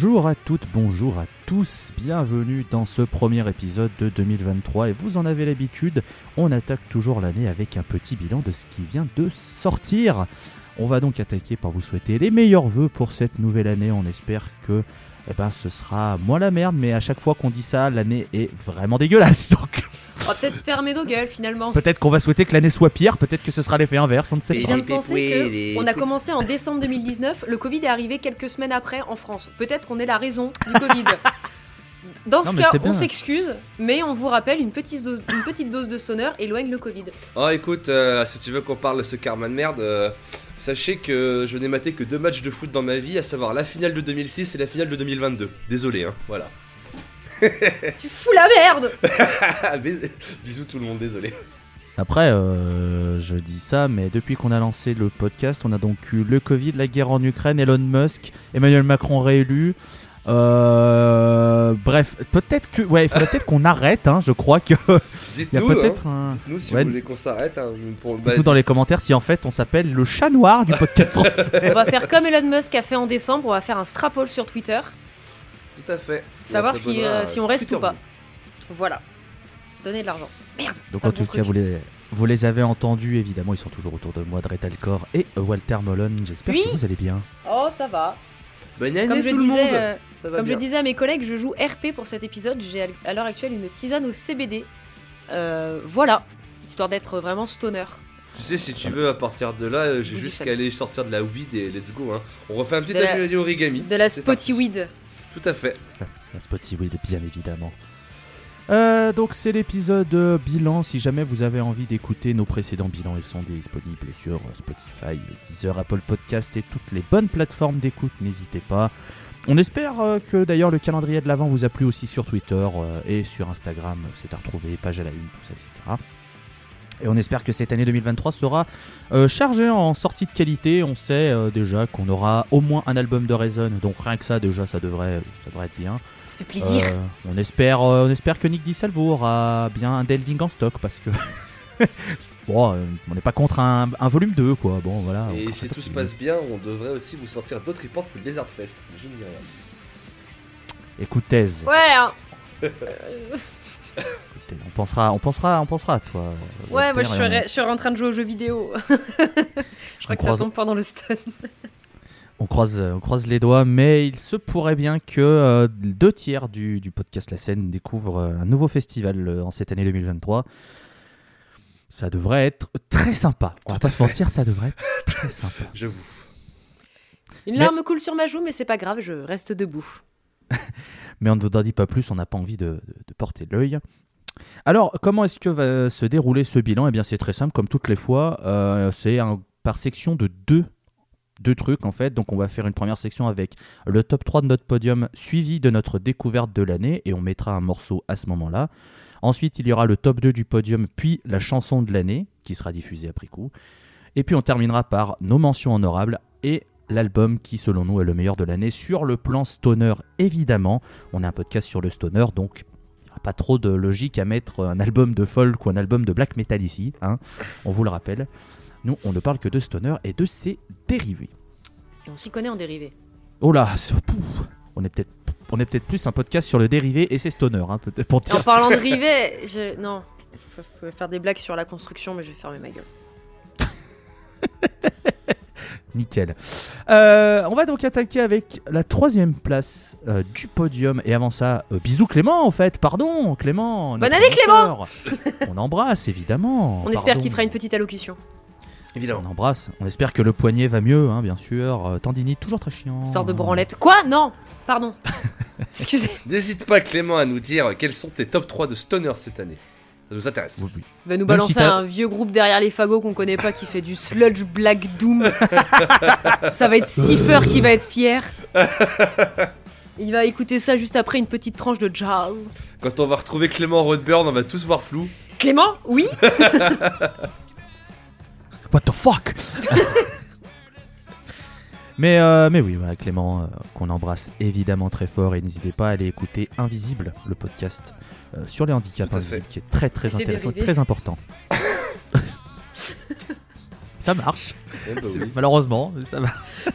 Bonjour à toutes, bonjour à tous, bienvenue dans ce premier épisode de 2023 et vous en avez l'habitude, on attaque toujours l'année avec un petit bilan de ce qui vient de sortir. On va donc attaquer par vous souhaiter les meilleurs vœux pour cette nouvelle année, on espère que eh ben, ce sera moins la merde, mais à chaque fois qu'on dit ça, l'année est vraiment dégueulasse. Donc On va peut-être fermer nos gueules finalement. peut-être qu'on va souhaiter que l'année soit pire, peut-être que ce sera l'effet inverse, on ne sait Je pas. viens de penser qu'on a commencé en décembre 2019, le Covid est arrivé quelques semaines après en France. Peut-être qu'on est la raison du Covid. Dans ce cas, on s'excuse, mais on vous rappelle une petite dose, une petite dose de stoner éloigne le Covid. Oh écoute, euh, si tu veux qu'on parle de ce karma de merde, euh, sachez que je n'ai maté que deux matchs de foot dans ma vie, à savoir la finale de 2006 et la finale de 2022. Désolé, hein, voilà. Tu fous la merde Bis- Bisous tout le monde, désolé. Après, euh, je dis ça, mais depuis qu'on a lancé le podcast, on a donc eu le Covid, la guerre en Ukraine, Elon Musk, Emmanuel Macron réélu. Euh, bref, peut-être que, ouais, il faudrait peut-être qu'on arrête. Hein, je crois que il y a Dites-nous, peut-être hein, un. dites-nous si Ouais. vous voulez qu'on s'arrête. Hein, pour, bah, Dites-nous dans les commentaires si en fait on s'appelle le chat noir du podcast français. On va faire comme Elon Musk a fait en décembre, on va faire un strapole sur Twitter, Tout à fait. savoir si, euh, si on reste ou pas. Voilà. Donner de l'argent. Merde Donc en le tout bon cas, vous les, vous les avez entendus évidemment, ils sont toujours autour de moi, Dretalcor et Walter Molon. J'espère Oui. que vous allez bien. Oh, ça va. Bonne année Comme je tout le disais, monde euh, Ça va Comme bien. je disais à mes collègues, je joue RP pour cet épisode. J'ai à- l'heure actuelle une tisane au CBD. Euh, voilà, histoire d'être vraiment stoner. Tu sais, si tu veux, à partir de là, j'ai juste qu'à aller sortir de la weed et let's go. Hein. On refait un petit De la- atelier origami. De la spotty parti. weed. Tout à fait. Un Spotify, bien évidemment. Euh, donc c'est l'épisode euh, bilan. Si jamais vous avez envie d'écouter nos précédents bilans, ils sont disponibles sur euh, Spotify, Deezer, Apple Podcast et toutes les bonnes plateformes d'écoute. N'hésitez pas. On espère que d'ailleurs le calendrier de l'avant vous a plu aussi sur Twitter et sur Instagram. C'est à retrouver, page à la une, tout ça, etc. Et on espère que cette année 2023 sera euh, chargée en sorties de qualité. On sait euh, déjà qu'on aura au moins un album de Reason, donc rien que ça déjà ça devrait, ça devrait être bien. Ça fait plaisir. Euh, on espère, euh, on espère que Nick DiSalvo aura bien un delving en stock parce que bon, on n'est pas contre un, un volume 2 quoi. Bon voilà. Et si tout se passe bien, on devrait aussi vous sortir d'autres reports que le Desert Fest. Je ne dis rien. Écoutez, Ouais, hein. on pensera, on pensera, on pensera à toi. euh, ouais, moi je serais, je serais en train de jouer aux jeux vidéo. je crois que ça croise- tombe pendant le stun. On, on croise, on croise les doigts, mais il se pourrait bien que euh, deux tiers du, du podcast La Scène découvrent euh, un nouveau festival euh, en cette année 2023. Ça devrait être très sympa. On va pas se mentir, ça devrait être très sympa. J'avoue. Une Mais- larme coule sur ma joue, mais c'est pas grave, je reste debout. mais on ne vous en dit pas plus, on n'a pas envie de, de- de porter l'œil. Alors, comment est-ce que va se dérouler ce bilan? Eh bien, c'est très simple, comme toutes les fois. euh, c'est par section de deux, deux trucs, en fait. Donc, on va faire une première section avec le top 3 de notre podium, suivi de notre découverte de l'année, et on mettra un morceau à ce moment-là. Ensuite, il y aura le top 2 du podium, puis la chanson de l'année, qui sera diffusée après coup. Et puis, on terminera par nos mentions honorables et l'album qui, selon nous, est le meilleur de l'année sur le plan stoner, évidemment. On a un podcast sur le stoner, donc pas trop de logique à mettre un album de folk ou un album de black metal ici, hein, on vous le rappelle. Nous, on ne parle que de stoner et de ses dérivés. Et on s'y connaît en dérivé. Oh là, pouf, on est peut-être on est peut-être plus un podcast sur le dérivé et ses stoner, hein, peut-être pour En parlant de rivet, je... non. Je faire des blagues sur la construction, mais je vais fermer ma gueule. Nickel. Euh, on va donc attaquer avec la troisième place euh, du podium. Et avant ça, euh, bisous Clément en fait, pardon Clément. Bonne année, Clément. On embrasse évidemment. On espère qu'il fera une petite allocution. Évidemment. On embrasse. On espère que le poignet va mieux, hein, bien sûr. Euh, tendinite, toujours très chiant. Histoire de branlette. Quoi? Non Pardon. Excusez. N'hésite pas, Clément, à nous dire quels sont tes top 3 de stoners cette année. Ça nous intéresse. Oui, oui. Il va nous Même balancer si un vieux groupe derrière les fagots qu'on connaît pas qui fait du sludge black doom. ça va être Cipher qui va être fier. Il va écouter ça juste après une petite tranche de jazz. Quand on va retrouver Clément Roadburn, on va tous voir flou. Clément Oui What the fuck? mais, euh, mais oui, voilà, Clément, euh, qu'on embrasse évidemment très fort. Et n'hésitez pas à aller écouter Invisible, le podcast euh, sur les handicaps invisibles, qui est très très Et intéressant très important. ça marche. Eh C'est- oui. Malheureusement, ça va.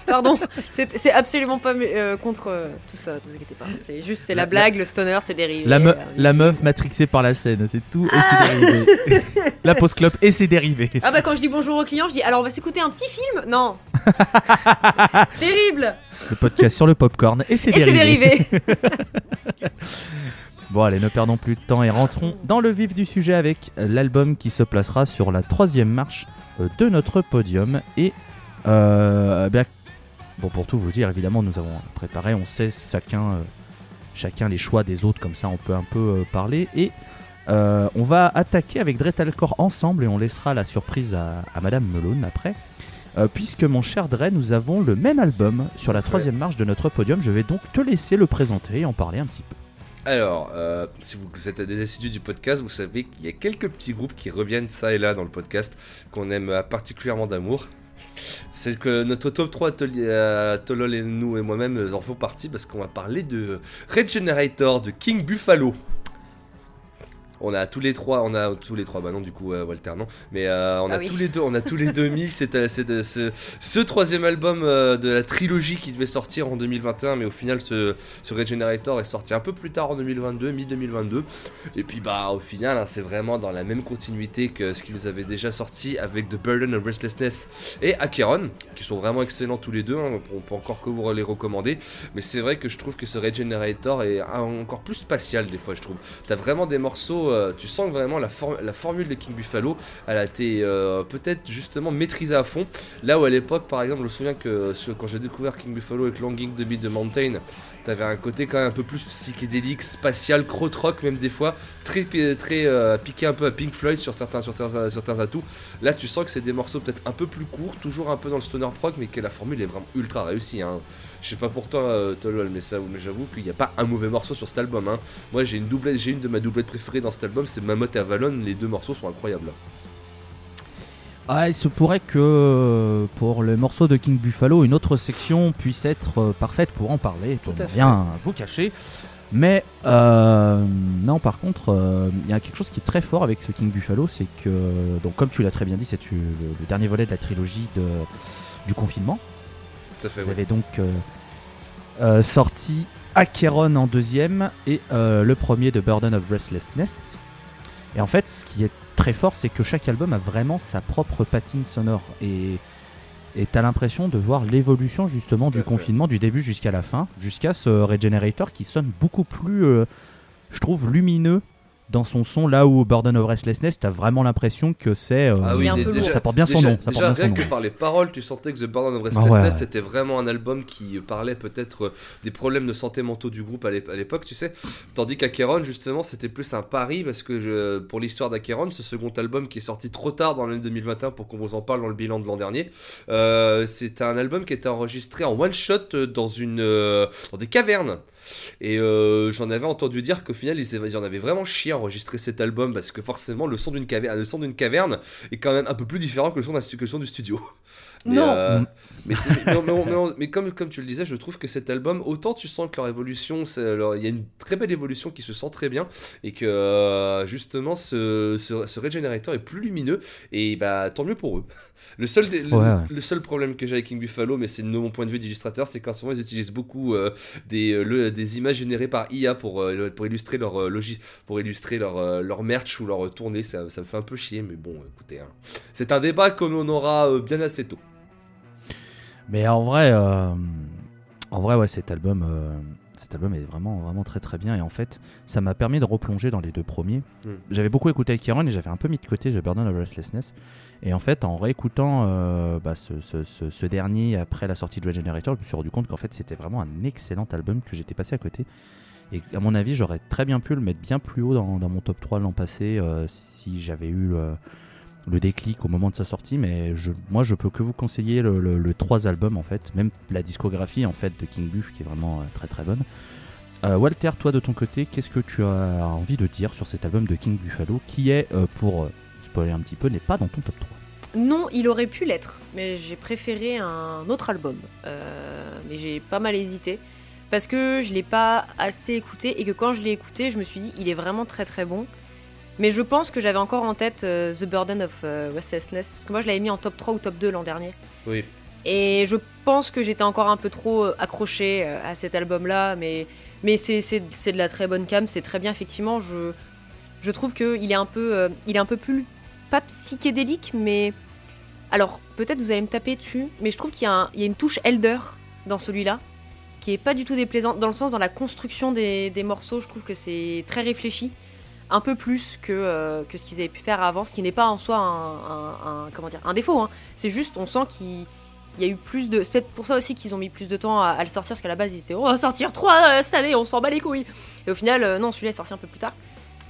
Pardon, c'est c'est absolument pas euh, contre euh, tout ça, ne vous inquiétez pas. C'est juste, c'est la La- blague, le stoner, c'est dérivé. La, me- euh, la c'est- meuf matrixée par la scène, c'est tout et ses dérivés. la pause clope et ses dérivés. Ah bah quand je dis bonjour aux clients, je dis alors on va s'écouter un petit film? Non Terrible Le podcast sur le popcorn et ses Et c'est dérivés. dérivé Bon allez, ne perdons plus de temps et rentrons dans le vif du sujet avec l'album qui se placera sur la troisième marche de notre podium. Et euh, bien, bon pour tout vous dire, évidemment nous avons préparé, on sait chacun, euh, chacun les choix des autres, comme ça on peut un peu euh, parler. Et euh, on va attaquer avec Dretalcore ensemble et on laissera la surprise à, à Madame Melone après. Euh, puisque mon cher Dre, nous avons le même album sur la troisième marche de notre podium, je vais donc te laisser le présenter et en parler un petit peu. Alors, euh, si vous êtes des assidus du podcast, vous savez qu'il y a quelques petits groupes qui reviennent ça et là dans le podcast qu'on aime euh, particulièrement d'amour. C'est que notre top 3 atelier, euh, Tolol et nous et moi-même euh, en font partie parce qu'on va parler de Regenerator de King Buffalo. On a tous les trois, on a tous les trois, bah non du coup euh, Walter non, mais euh, on Ah a oui. tous les deux, on a tous les deux mis c'est, euh, c'est, euh, ce, ce troisième album de la trilogie qui devait sortir en 2021, mais au final ce, ce Regenerator est sorti un peu plus tard en 2022, mi-2022. Et puis bah au final hein, c'est vraiment dans la même continuité que ce qu'ils avaient déjà sorti avec The Burden of Restlessness et Acheron, qui sont vraiment excellents tous les deux, hein, on peut encore que vous les recommander. Mais c'est vrai que je trouve que ce Regenerator est encore plus spatial des fois je trouve. T'as vraiment des morceaux, euh, tu sens que vraiment la, for- la formule de King Buffalo, elle a été euh, peut-être justement maîtrisée à fond. Là où à l'époque par exemple je me souviens que quand j'ai découvert King Buffalo avec Longing to Beat the Mountain, T'avais un côté quand même un peu plus psychédélique, spatial, krautrock même des fois, très, pi- très euh, piqué un peu à Pink Floyd sur certains, atouts. Là tu sens que c'est des morceaux peut-être un peu plus courts, toujours un peu dans le stoner prog, mais que la formule est vraiment ultra réussie. Hein. Je sais pas pour toi euh, Tolol, mais j'avoue qu'il n'y a pas un mauvais morceau sur cet album. Hein. Moi j'ai une doublette, j'ai une de ma doublettes préférées dans cet album, c'est Mammoth Avalon, les deux morceaux sont incroyables. Ah, il se pourrait que euh, pour le morceau de King Buffalo, une autre section puisse être euh, parfaite pour en parler, pour Tout à fait. rien vous cacher. Mais euh, non, par contre, euh, il y a quelque chose qui est très fort avec ce King Buffalo, c'est que, donc comme tu l'as très bien dit, c'est le, le dernier volet de la trilogie de, du confinement. Tout à fait, Vous avez donc euh, euh, sorti Acheron en deuxième et euh, le premier de Burden of Restlessness. Et en fait, ce qui est très fort, c'est que chaque album a vraiment sa propre patine sonore. Et et t'as l'impression de voir l'évolution justement du fait. confinement du début jusqu'à la fin, jusqu'à ce Regenerator qui sonne beaucoup plus, euh, je trouve, lumineux dans son son. Là où Burden of Restlessness, t'as vraiment l'impression que c'est. euh, Ah oui, un peu déjà, ça porte bien son déjà, nom. Ça déjà, porte bien rien son que nom. par les paroles, tu sentais que The Burden of Ah Restlessness, ouais. c'était vraiment un album qui parlait peut-être euh, des problèmes de santé mentaux du groupe à l'ép- à l'époque, tu sais. Tandis qu'Acheron, justement, c'était plus un pari parce que je- pour l'histoire d'Acheron, ce second album qui est sorti trop tard dans l'année 2021 pour qu'on vous en parle dans le bilan de l'an dernier, euh, c'est un album qui était enregistré en one shot euh, dans une euh, dans des cavernes. Et euh, j'en avais entendu dire qu'au final, ils, en avaient vraiment chié à enregistrer cet album parce que forcément, le son d'une caverne, le son d'une caverne est quand même un peu plus différent que le son, que le son du studio. Mais, Non. euh, mais, c'est- mais- mais- mais- mais comme, comme tu le disais, je trouve que cet album, autant tu sens que leur évolution, il y a une très belle évolution qui se sent très bien et que euh, justement ce, ce, ce Regenerator est plus lumineux et bah tant mieux pour eux. Le seul, le, seul problème que j'ai avec King Buffalo, mais c'est de mon point de vue d'illustrateur, c'est qu'en ce moment ils utilisent beaucoup euh, des, euh, le- des images générées par IA pour, euh, pour illustrer leur euh, logi- pour illustrer leur, leur merch ou leur tournée. Ça, ça me fait un peu chier, mais bon, écoutez, hein. c'est un débat qu'on aura bien assez tôt. Mais en vrai, euh, en vrai, ouais, cet album, cet album est vraiment, vraiment très, très bien. Et en fait, ça m'a permis de replonger dans les deux premiers. Mm. J'avais beaucoup écouté Kieran et j'avais un peu mis de côté The Burden of Restlessness. Et en fait, en réécoutant euh, bah, ce, ce- ce- ce dernier après la sortie de Regenerator, je me suis rendu compte qu'en fait, c'était vraiment un excellent album que j'étais passé à côté. Et à mon avis, j'aurais très bien pu le mettre bien plus haut dans, dans mon top 3 l'an passé euh, si j'avais eu euh, le déclic au moment de sa sortie. Mais je, moi, je peux que vous conseiller le, trois albums en fait, même la discographie en fait de King Buff qui est vraiment euh, très très bonne. Euh, Walter, toi de ton côté, qu'est-ce que tu as envie de dire sur cet album de King Buffalo qui est, euh, pour spoiler un petit peu, n'est pas dans ton top 3 Non, il aurait pu l'être, mais j'ai préféré un autre album. Mais j'ai pas mal hésité parce que je l'ai pas assez écouté et que quand je l'ai écouté, je me suis dit il est vraiment très très bon. Mais je pense que j'avais encore en tête euh, The Burden of euh, Restlessness, parce que moi je l'avais mis en top 3 ou top 2 l'an dernier. Oui. Et je pense que j'étais encore un peu trop euh, accroché euh, à cet album-là, mais, mais c'est, de la très bonne cam, c'est très bien, effectivement. Je, je trouve qu'il est, un peu, il est un peu plus, pas psychédélique, mais... Alors, peut-être vous allez me taper dessus, mais je trouve qu'il y y a une touche Elder dans celui-là, qui est pas du tout déplaisante, dans le sens, dans la construction des, des morceaux, je trouve que c'est très réfléchi. Un peu plus que, euh, que ce qu'ils avaient pu faire avant, ce qui n'est pas en soi un, un- un- comment dire, un défaut. hein. C'est juste, on sent qu'il il y a eu plus de. C'est peut-être pour ça aussi qu'ils ont mis plus de temps à, à le sortir, parce qu'à la base ils étaient on va sortir 3 cette année, on s'en bat les couilles. Et au final, euh, non, celui-là est sorti un peu plus tard.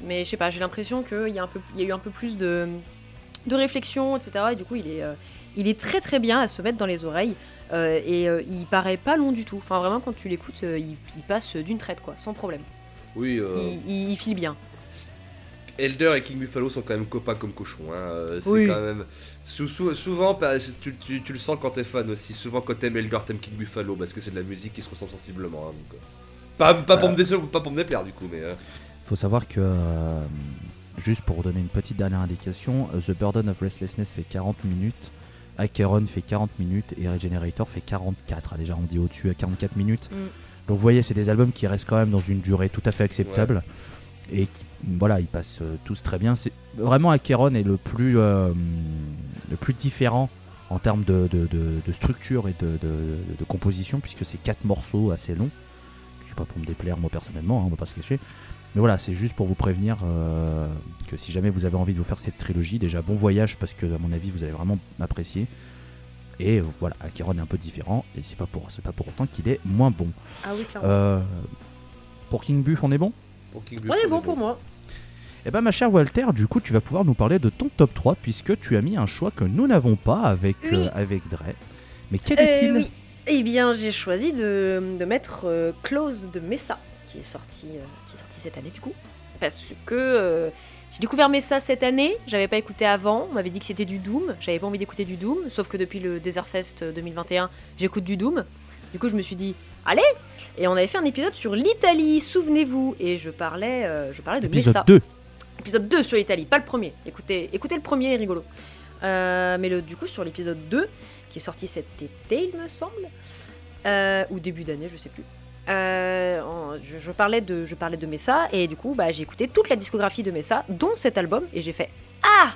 Mais je sais pas, j'ai l'impression qu'il y, a un peu- il y a eu un peu plus de, de réflexion, etc. Et du coup, il est, euh, il est très très bien à se mettre dans les oreilles. euh, et euh, il paraît pas long du tout. Enfin, vraiment, quand tu l'écoutes, euh, il, il passe d'une traite, quoi, sans problème. Oui, euh, Il, il- il file bien. Elder et King Buffalo sont quand même copains comme cochons. Hein. euh, C'est Oui. quand même. sou- sou- souvent, bah, tu, tu- tu le sens quand t'es fan aussi. Souvent, quand t'aimes Elder, t'aimes King Buffalo parce que c'est de la musique qui se ressemble sensiblement. hein, donc, euh. Pas, pas, pour me décevoir- pas pour me déplaire du coup, mais. euh, faut savoir que, euh, juste pour vous donner une petite dernière indication, The Burden of Restlessness fait 40 minutes, Acheron fait 40 minutes et Regenerator fait 44. Déjà, on dit au-dessus à 44 minutes. Mm. Donc, vous voyez, c'est des albums qui restent quand même dans une durée tout à fait acceptable. Et qui, voilà, ils passent euh, tous très bien. C'est vraiment Acheron est le plus, euh, le plus différent en termes de, de- de- de structure et de, composition, puisque c'est quatre morceaux assez longs. C'est pas pour me déplaire moi personnellement, hein, on va pas se cacher. Mais voilà, c'est juste pour vous prévenir euh, que si jamais vous avez envie de vous faire cette trilogie, déjà bon voyage parce que à mon avis vous allez vraiment apprécier. Et euh, voilà, Acheron est un peu différent et c'est pas pour c'est pas pour autant qu'il est moins bon. Ah oui, clairement. Euh, pour King Buff, on est bon? Pour King on est bon pour moi. Eh ben ma chère Walter, du coup tu vas pouvoir nous parler de ton top 3 puisque tu as mis un choix que nous n'avons pas avec, Oui. euh, avec Dre. Mais quel Euh, est-il oui. Eh bien, j'ai choisi de, de mettre euh, Close de Messa, qui est, sorti, euh, qui est sorti cette année du coup. Parce que euh, j'ai découvert Messa cette année, j'avais pas écouté avant, on m'avait dit que c'était du Doom, j'avais pas envie d'écouter du Doom, sauf que depuis le Desert Fest 2021, j'écoute du Doom. Du coup, je me suis dit, allez Et on avait fait un épisode sur l'Italie, souvenez-vous, et je parlais, euh, je parlais de Épisode Messa. 2. Épisode 2 sur l'Italie, pas le premier. Écoutez, écoutez le premier, il est rigolo. Euh, mais le, du coup, sur l'épisode 2, qui est sorti cet été, il me semble, euh, ou début d'année, je sais plus. euh, je, je parlais de, je parlais de Messa, et du coup, bah, j'ai écouté toute la discographie de Messa, dont cet album, et j'ai fait Ah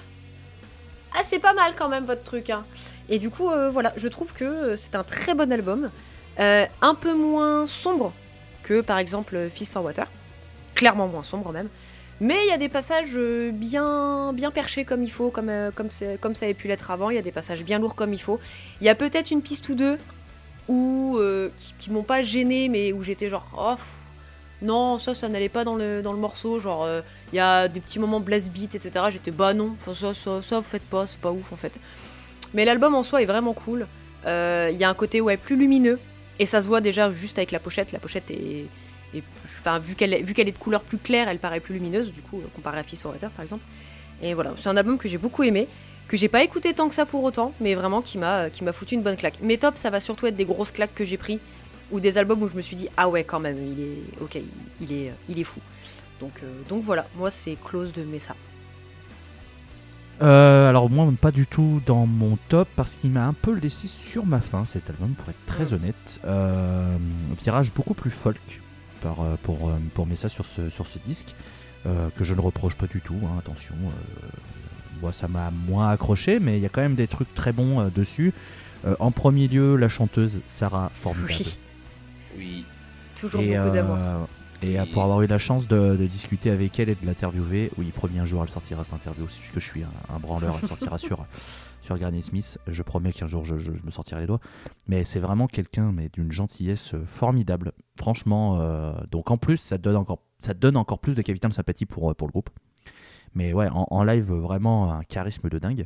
Ah, c'est pas mal quand même votre truc. hein. Et du coup, euh, voilà, je trouve que c'est un très bon album, euh, un peu moins sombre que par exemple Fist for Water, clairement moins sombre même. Mais il y a des passages euh, bien, bien perchés comme il faut, comme, euh, comme, ça avait pu l'être avant. Il y a des passages bien lourds comme il faut. Il y a peut-être une piste ou deux où, qui, m'ont pas gêné, mais où j'étais genre, oh, non, ça, ça n'allait pas dans le, dans le morceau. Genre, il y a des petits moments blast beat, etc. J'étais, bah non, ça, ça, ça, vous faites pas, c'est pas ouf en fait. Mais l'album en soi est vraiment cool. Il y a un côté, ouais, plus lumineux. Et ça se voit déjà juste avec la pochette. La pochette est, enfin, vu qu'elle est, de couleur plus claire, elle paraît plus lumineuse, du coup, comparée à Fist Water, par exemple. Et voilà, c'est un album que j'ai beaucoup aimé, que j'ai pas écouté tant que ça pour autant, mais vraiment qui m'a, foutu une bonne claque. Mes tops, ça va surtout être des grosses claques que j'ai pris, ou des albums où je me suis dit, ah ouais, quand même, il est, ok, il, est, il est fou. Donc, euh, donc voilà, moi c'est Close de Messa. Euh, alors moi pas du tout dans mon top parce qu'il m'a un peu laissé sur ma faim cet album pour être très honnête. Euh, virage beaucoup plus folk par, euh, pour, euh, pour mettre ça sur ce, sur ce disque euh, que je ne reproche pas du tout, hein, attention. euh, moi ça m'a moins accroché mais il y a quand même des trucs très bons euh, dessus. Euh, en premier lieu la chanteuse Sarah formidable. Oui, Oui. toujours Et, beaucoup d'amour. Et pour avoir eu la chance de, de discuter avec elle et de l'interviewer, oui, promis un jour elle sortira cette interview, c'est juste que je suis un, un branleur, elle sortira sur, sur Granny Smith. Je promets qu'un jour je, je- je me sortirai les doigts. Mais c'est vraiment quelqu'un mais d'une gentillesse euh, formidable. Franchement, euh, donc en plus, ça te donne encore, ça te donne encore plus de capital de sympathie pour, euh, pour le groupe. Mais ouais, en, en live, vraiment un charisme de dingue.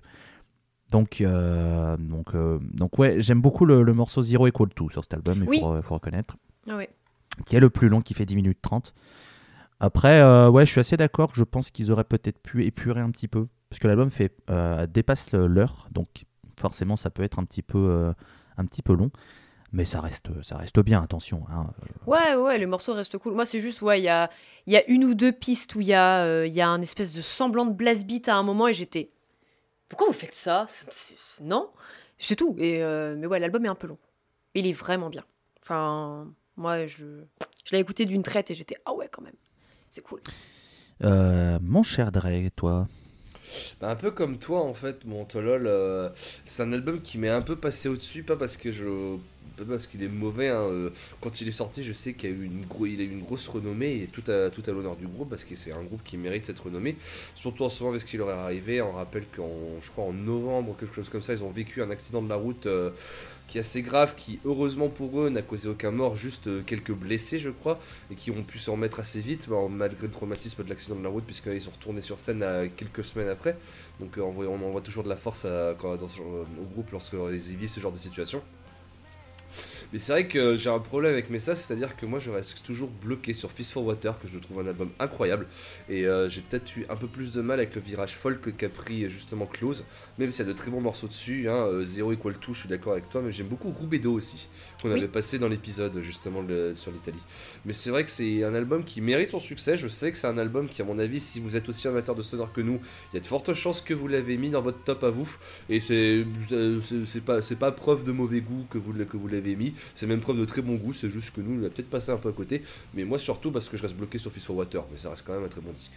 Donc, euh, donc, euh, donc ouais, j'aime beaucoup le, le morceau Zero Equal To sur cet album, il Oui. faut, faut reconnaître Ah ouais. Qui est le plus long, qui fait 10 minutes 30. Après, euh, ouais, je suis assez d'accord je pense qu'ils auraient peut-être pu épurer un petit peu. Parce que l'album fait, euh, dépasse l'heure, donc forcément ça peut être un petit peu, euh, un petit peu long. mais ça reste, ça reste bien, attention. hein. Ouais, ouais, le morceau reste cool. Moi, c'est juste, ouais, il y a, y a une ou deux pistes où il y, a, y a un espèce de semblant de blast beat à un moment et j'étais. Pourquoi vous faites ça? Non? C'est tout. Et, mais ouais, l'album est un peu long. Il est vraiment bien. Enfin, moi, je, je l'ai écouté d'une traite et j'étais, ah ouais, quand même. C'est cool. Euh, mon cher Dre, toi Bah, un peu comme toi en fait, mon Tolol, euh, c'est un album qui m'est un peu passé au-dessus, pas parce que je. Parce qu'il est mauvais, hein, euh, quand il est sorti, je sais qu'il a eu une, a eu une grosse renommée et tout à, l'honneur du groupe parce que c'est un groupe qui mérite cette renommée. Surtout en ce moment avec ce qui leur est arrivé. On rappelle qu'en, je crois en novembre, quelque chose comme ça, ils ont vécu un accident de la route euh, qui est assez grave, qui heureusement pour eux n'a causé aucun mort, juste euh, quelques blessés, je crois, et qui ont pu s'en remettre assez vite, bah, malgré le traumatisme de l'accident de la route, puisqu'ils sont retournés sur scène quelques semaines après. Donc on, envoie toujours de la force au groupe lorsque ils vivent ce genre de situation. Mais c'est vrai que j'ai un problème avec Messa, c'est-à-dire que moi je reste toujours bloqué sur Fist for Water, que je trouve un album incroyable. Et euh, j'ai peut-être eu un peu plus de mal avec le virage folk qu'a pris euh, justement Close, même s'il y a de très bons morceaux dessus. Hein, euh, Zero Equal 2, je suis d'accord avec toi, mais j'aime beaucoup Rubedo aussi, qu'on Oui. avait passé dans l'épisode justement le- sur l'Italie. Mais c'est vrai que c'est un album qui mérite son succès. Je sais que c'est un album qui, à mon avis, si vous êtes aussi amateur de stoner que nous, il y a de fortes chances que vous l'avez mis dans votre top à vous. Et c'est c'est- c'est pas, c'est pas preuve de mauvais goût que vous, que vous l'avez mis. C'est même preuve de très bon goût. C'est juste que nous, on a peut-être passé un peu à côté. Mais moi, surtout parce que je reste bloqué sur Fist for Water. Mais ça reste quand même un très bon disque.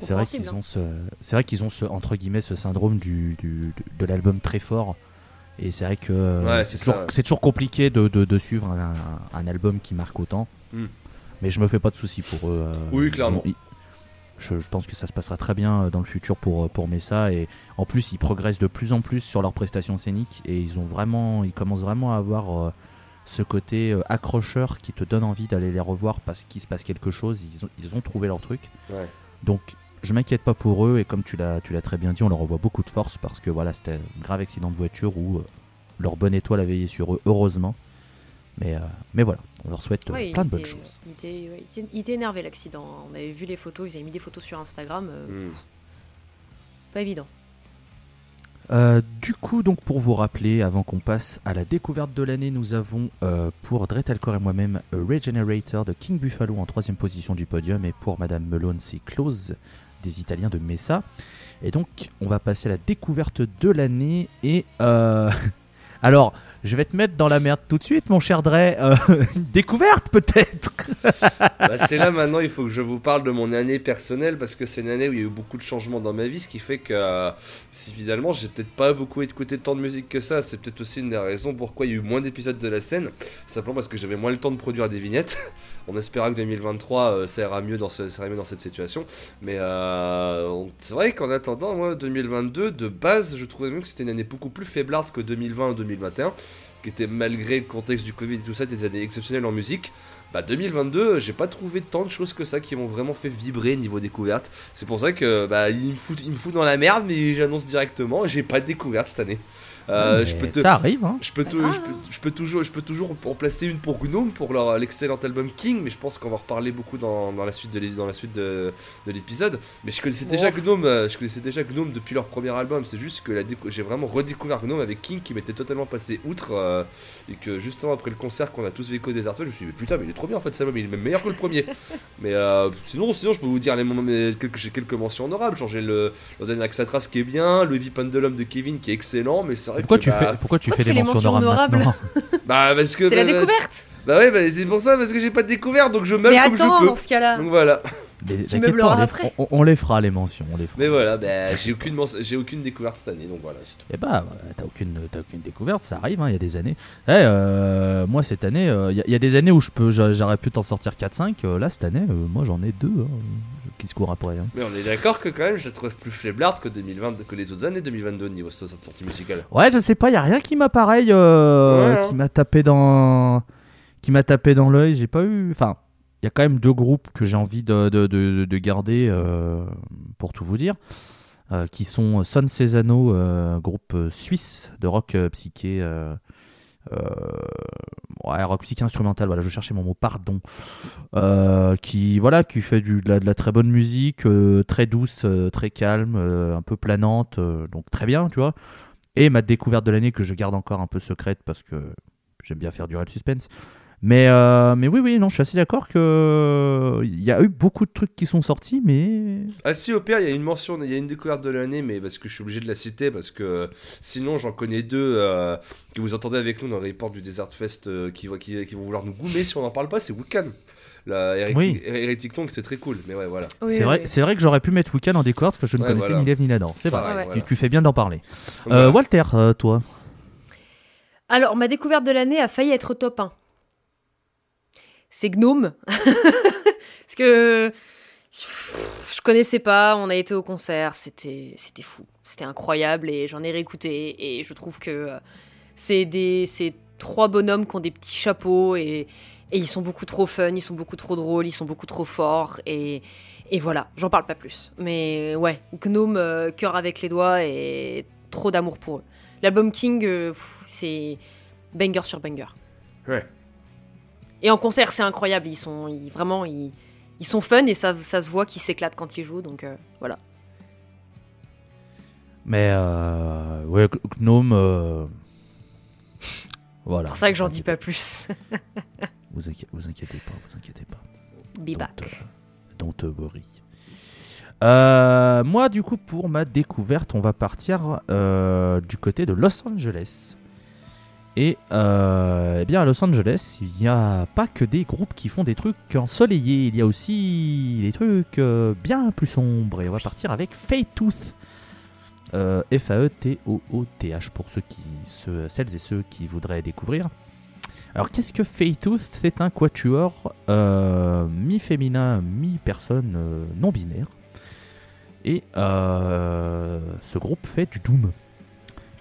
C'est vrai qu'ils ont ce, c'est vrai qu'ils ont ce entre guillemets ce syndrome du, du- de l'album très fort. Et c'est vrai que euh, Ouais, c'est toujours, compliqué de, de- de suivre un, un album qui marque autant. Hmm. Mais je me fais pas de soucis pour eux. euh, Oui, ils clairement. ont- je, je pense que ça se passera très bien euh, dans le futur pour, pour Messa. Et en plus, ils progressent de plus en plus sur leurs prestations scéniques. Et ils, ont vraiment, ils commencent vraiment à avoir euh, ce côté euh, accrocheur qui te donne envie d'aller les revoir parce qu'il se passe quelque chose. Ils ont, ils ont trouvé leur truc. Ouais. Donc je m'inquiète pas pour eux et comme tu l'as tu l'as très bien dit, on leur envoie beaucoup de force parce que voilà, c'était un grave accident de voiture où euh, leur bonne étoile a veillé sur eux heureusement. Mais, euh, mais voilà, on leur souhaite euh, Ouais, il plein de bonnes choses. Il était, ouais, il était- il était énervé l'accident. On avait vu les photos, ils avaient mis des photos sur Instagram. euh, Hmm. Pas évident. Euh, du coup, donc pour vous rappeler, avant qu'on passe à la découverte de l'année, nous avons euh, pour Dre Talcor et moi-même A Regenerator de King Buffalo en troisième position du podium et pour Madame Melone c'est Close des Italiens de Messa. Et donc on va passer à la découverte de l'année et euh, alors je vais te mettre dans la merde tout de suite mon cher Dre. Euh, une découverte peut-être. Bah, c'est là maintenant, il faut que je vous parle de mon année personnelle parce que c'est une année où il y a eu beaucoup de changements dans ma vie, ce qui fait que euh, si finalement j'ai peut-être pas beaucoup écouté tant de musique que ça, c'est peut-être aussi une des raisons pourquoi il y a eu moins d'épisodes de la scène, simplement parce que j'avais moins le temps de produire des vignettes, en espérant que 2023 euh, ça ira mieux dans, ce- ça ira mieux dans cette situation. Mais euh, on- c'est vrai qu'en attendant, moi 2022, de base, je trouvais même que c'était une année beaucoup plus faiblarde que 2020 ou 2021, qui était malgré le contexte du Covid et tout ça, des années exceptionnelles en musique. Bah 2022, j'ai pas trouvé tant de choses que ça qui m'ont vraiment fait vibrer niveau découverte. C'est pour ça que bah il me fout, il me fout dans la merde, mais j'annonce directement, j'ai pas de découverte cette année. Euh, Mais je peux te, Ça arrive. Hein. je peux, pas tou- grave, je, peux, je peux toujours, je peux toujours en placer une pour Gnome pour leur l'excellent album King, mais je pense qu'on va reparler beaucoup dans, dans la suite de l'é- dans la suite de, de l'épisode. Mais je connaissais déjà. Gnome, euh, je connaissais déjà Gnome depuis leur premier album. C'est juste que j'ai vraiment redécouvert Gnome avec King qui m'était totalement passé outre euh, et que justement après le concert qu'on a tous vécu au des Artois, je me suis dit mais putain mais il est trop bien en fait cet album, il est même meilleur que le premier. mais euh, sinon, sinon je peux vous dire les moments, mais quelques, j'ai quelques mentions honorables. Genre j'ai le Axatras qui est bien, le V Pendulum de Kevin qui est excellent, mais c'est vrai Pourquoi que tu bah, fais pourquoi tu Pourquoi fais tu des mentions mentions honorables bah parce que C'est la bah, bah, découverte bah ouais, bah, c'est pour ça, parce que j'ai pas de découverte, donc je meuble Mais comme attends, je dans peux. ce cas-là. Donc voilà. Mais Tu meubleras pas, on les- après. On, on les fera les mentions, on les fera. Mais voilà, bah, j'ai aucune, mens- j'ai aucune découverte cette année, donc voilà, c'est tout. Eh bah, t'as aucune, t'as aucune découverte, ça arrive, hein, il y a des années. Eh, euh, moi, cette année, euh, il y, a- il y a des années où je peux, j'a- j'aurais pu t'en sortir 4-5. euh, là, cette année, euh, moi, j'en ai deux hein, qui se après. hein. Mais on est d'accord que quand même, je la trouve plus faiblarde que 2020, que les autres années 2022 niveau so- sortie musicale. Ouais, je sais pas, il y a rien qui m'a pareil, euh, Ouais, hein. qui m'a tapé dans, qui m'a tapé dans l'œil. J'ai pas eu, enfin, il y a quand même deux groupes que j'ai envie de, de, de- de garder euh, pour tout vous dire, euh, qui sont Son Cesano, groupe suisse de rock psyché. Euh, ouais, rock psyché instrumental, voilà, je cherchais mon mot, pardon. Euh, qui, voilà, qui fait du, de, la, de la très bonne musique, euh, très douce, très calme, un peu planante, donc très bien, tu vois. Et ma découverte de l'année que je garde encore un peu secrète parce que j'aime bien faire durer le suspense. Mais, euh, mais oui, oui, non, je suis assez d'accord que il y a eu beaucoup de trucs qui sont sortis, mais Ah si, au pire, il y a une mention, il y a une découverte de l'année, mais parce que je suis obligé de la citer, parce que euh, sinon j'en connais deux euh, que vous entendez avec nous dans les reports du Desert Fest euh, qui, vont- qui, qui vont vouloir nous goumer si on n'en parle pas, c'est Wiccan. La Heretic, Oui. Heretic Tongue, c'est très cool, mais ouais, voilà. Oui, c'est oui, vrai, c'est vrai que j'aurais pu mettre Weekend en décor parce que je ne Ouais, connaissais voilà. ni l'Ève ni l'Adam. C'est vrai. ouais. voilà. Tu, tu fais bien d'en parler. Euh, voilà. Walter, euh, toi Alors, ma découverte de l'année a failli être au top 1. C'est Gnome. Parce que je connaissais pas, on a été au concert, c'était c'était fou, c'était incroyable et j'en ai réécouté et je trouve que euh, c'est des c'est trois bonhommes qui ont des petits chapeaux et, et ils sont beaucoup trop fun, ils sont beaucoup trop drôles, ils sont beaucoup trop forts et et voilà, j'en parle pas plus. Mais ouais, Gnome euh, cœur avec les doigts et trop d'amour pour eux. L'album King euh, c'est banger sur banger. Ouais. Et en concert, c'est incroyable. Ils sont ils- vraiment, ils, ils sont fun et ça, ça se voit qu'ils s'éclatent quand ils jouent. Donc euh, voilà. Mais euh, ouais, Gnome. euh, Voilà. C'est pour ça que j'en dis pas plus. Vous, inqui- vous inquiétez pas, vous inquiétez pas. Be back. Don't, euh, don't worry. Euh, moi, du coup, pour ma découverte, on va partir euh, du côté de Los Angeles. Et euh, eh bien, à Los Angeles, il n'y a pas que des groupes qui font des trucs ensoleillés. Il y a aussi des trucs euh, bien plus sombres. Et on va partir avec. Euh, F-A-E-T-O-O-T-H pour ceux qui, ceux, celles et ceux qui voudraient découvrir. Alors, qu'est-ce que Faytooth C'est un quatuor euh, mi-féminin, mi-personne euh, non-binaire. Et ce groupe fait du Doom.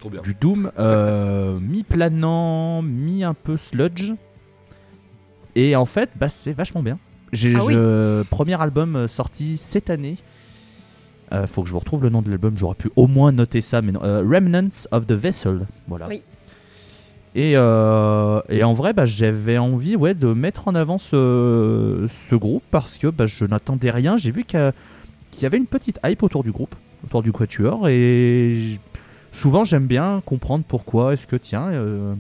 Trop bien. Du Doom euh, mi-planant, mi-un peu sludge. Et en fait, bah, c'est vachement bien. J'ai Ah oui. je- premier album euh, sorti cette année. Euh, faut que je vous retrouve le nom de l'album. J'aurais pu au moins noter ça, mais non. Euh, Remnants of the Vessel. Voilà. Oui. Et, euh, et en vrai, bah, j'avais envie ouais, de mettre en avant ce, ce groupe parce que bah, je n'attendais rien. J'ai vu qu'il y a- qu'il y avait une petite hype autour du groupe, autour du Quatuor. Et j- souvent, j'aime bien comprendre pourquoi est-ce que, tiens, euh,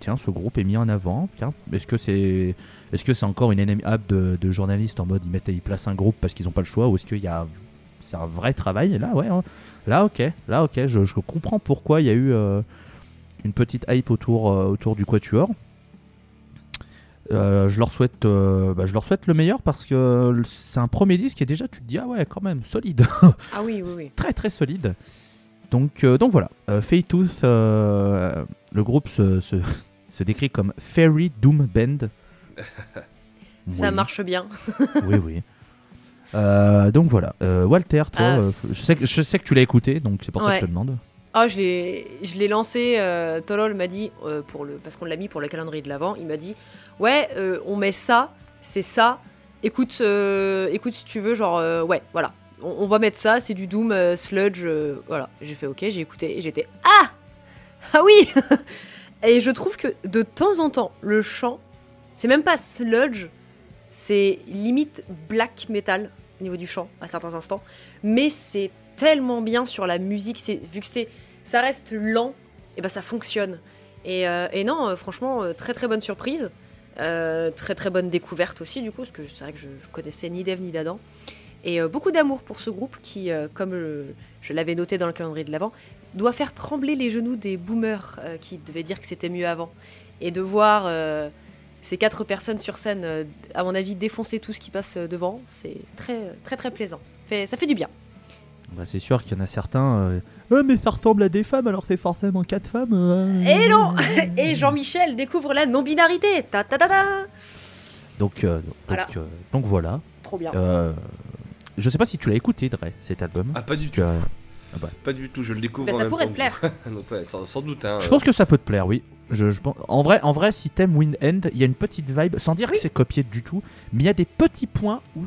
tiens, ce groupe est mis en avant. Tiens, est-ce que c'est est-ce que c'est encore une enemy app de, de journalistes en mode ils, mettent, ils placent un groupe parce qu'ils n'ont pas le choix ou est-ce qu'il y a c'est un vrai travail? Et là ouais hein. là ok là ok je, je comprends pourquoi il y a eu euh, une petite hype autour euh, autour du quatuor Euh, je leur souhaite euh, bah, je leur souhaite le meilleur parce que c'est un premier disque et déjà tu te dis ah ouais quand même solide Ah oui, oui, oui. très très solide. Donc, euh, donc voilà, euh, euh, le groupe se, se, se décrit comme Fairy Doom Band. Ça marche bien. Oui, oui. Euh, donc voilà, Walter, toi, Ah, je, sais que, je sais que tu l'as écouté, donc c'est pour ça que je te demande. Ah, je l'ai, je l'ai lancé. Tolol m'a dit pour le, parce qu'on l'a mis pour le calendrier de l'avant. Il m'a dit, ouais, on met ça, c'est ça. Écoute, écoute si tu veux, genre, ouais, voilà. On, va mettre ça, c'est du Doom euh, Sludge, euh, voilà. J'ai fait ok, j'ai écouté et j'étais ah, ah oui. et je trouve que de temps en temps, le chant, c'est même pas Sludge, c'est limite black metal au niveau du chant à certains instants, mais c'est tellement bien sur la musique, vu que ça reste lent, et ben ça fonctionne. Et, euh, et non, franchement, très très bonne surprise, très très bonne découverte aussi du coup, parce que c'est vrai que je, je connaissais ni d'Eve ni d'Adam. Et euh, beaucoup d'amour pour ce groupe qui, euh, comme je, je l'avais noté dans le calendrier de l'avant, doit faire trembler les genoux des boomers euh, qui devaient dire que c'était mieux avant. Et de voir ces quatre personnes sur scène, à mon avis, défoncer tout ce qui passe devant, c'est très très très plaisant. Fait, ça fait du bien. Bah, c'est sûr qu'il y en a certains. euh, mais ça ressemble à des femmes alors c'est forcément quatre femmes. euh. Et non Et Jean-Michel découvre la non-binarité ta ta ta ta Donc, euh, donc, Voilà. donc voilà. Trop bien. Je sais pas si tu l'as écouté, Dre, cet album. Ah, pas du tout. as- Pas du tout, je le découvre Bah, en ça même pourrait temps te plaire. vous. Donc, ouais, sans, sans doute. Hein, Je pense que ça peut te plaire, oui. Je, je pense- En, vrai, en vrai, si t'aimes Wind End, il y a une petite vibe, sans dire Oui. que c'est copié du tout, mais il y a des petits points où.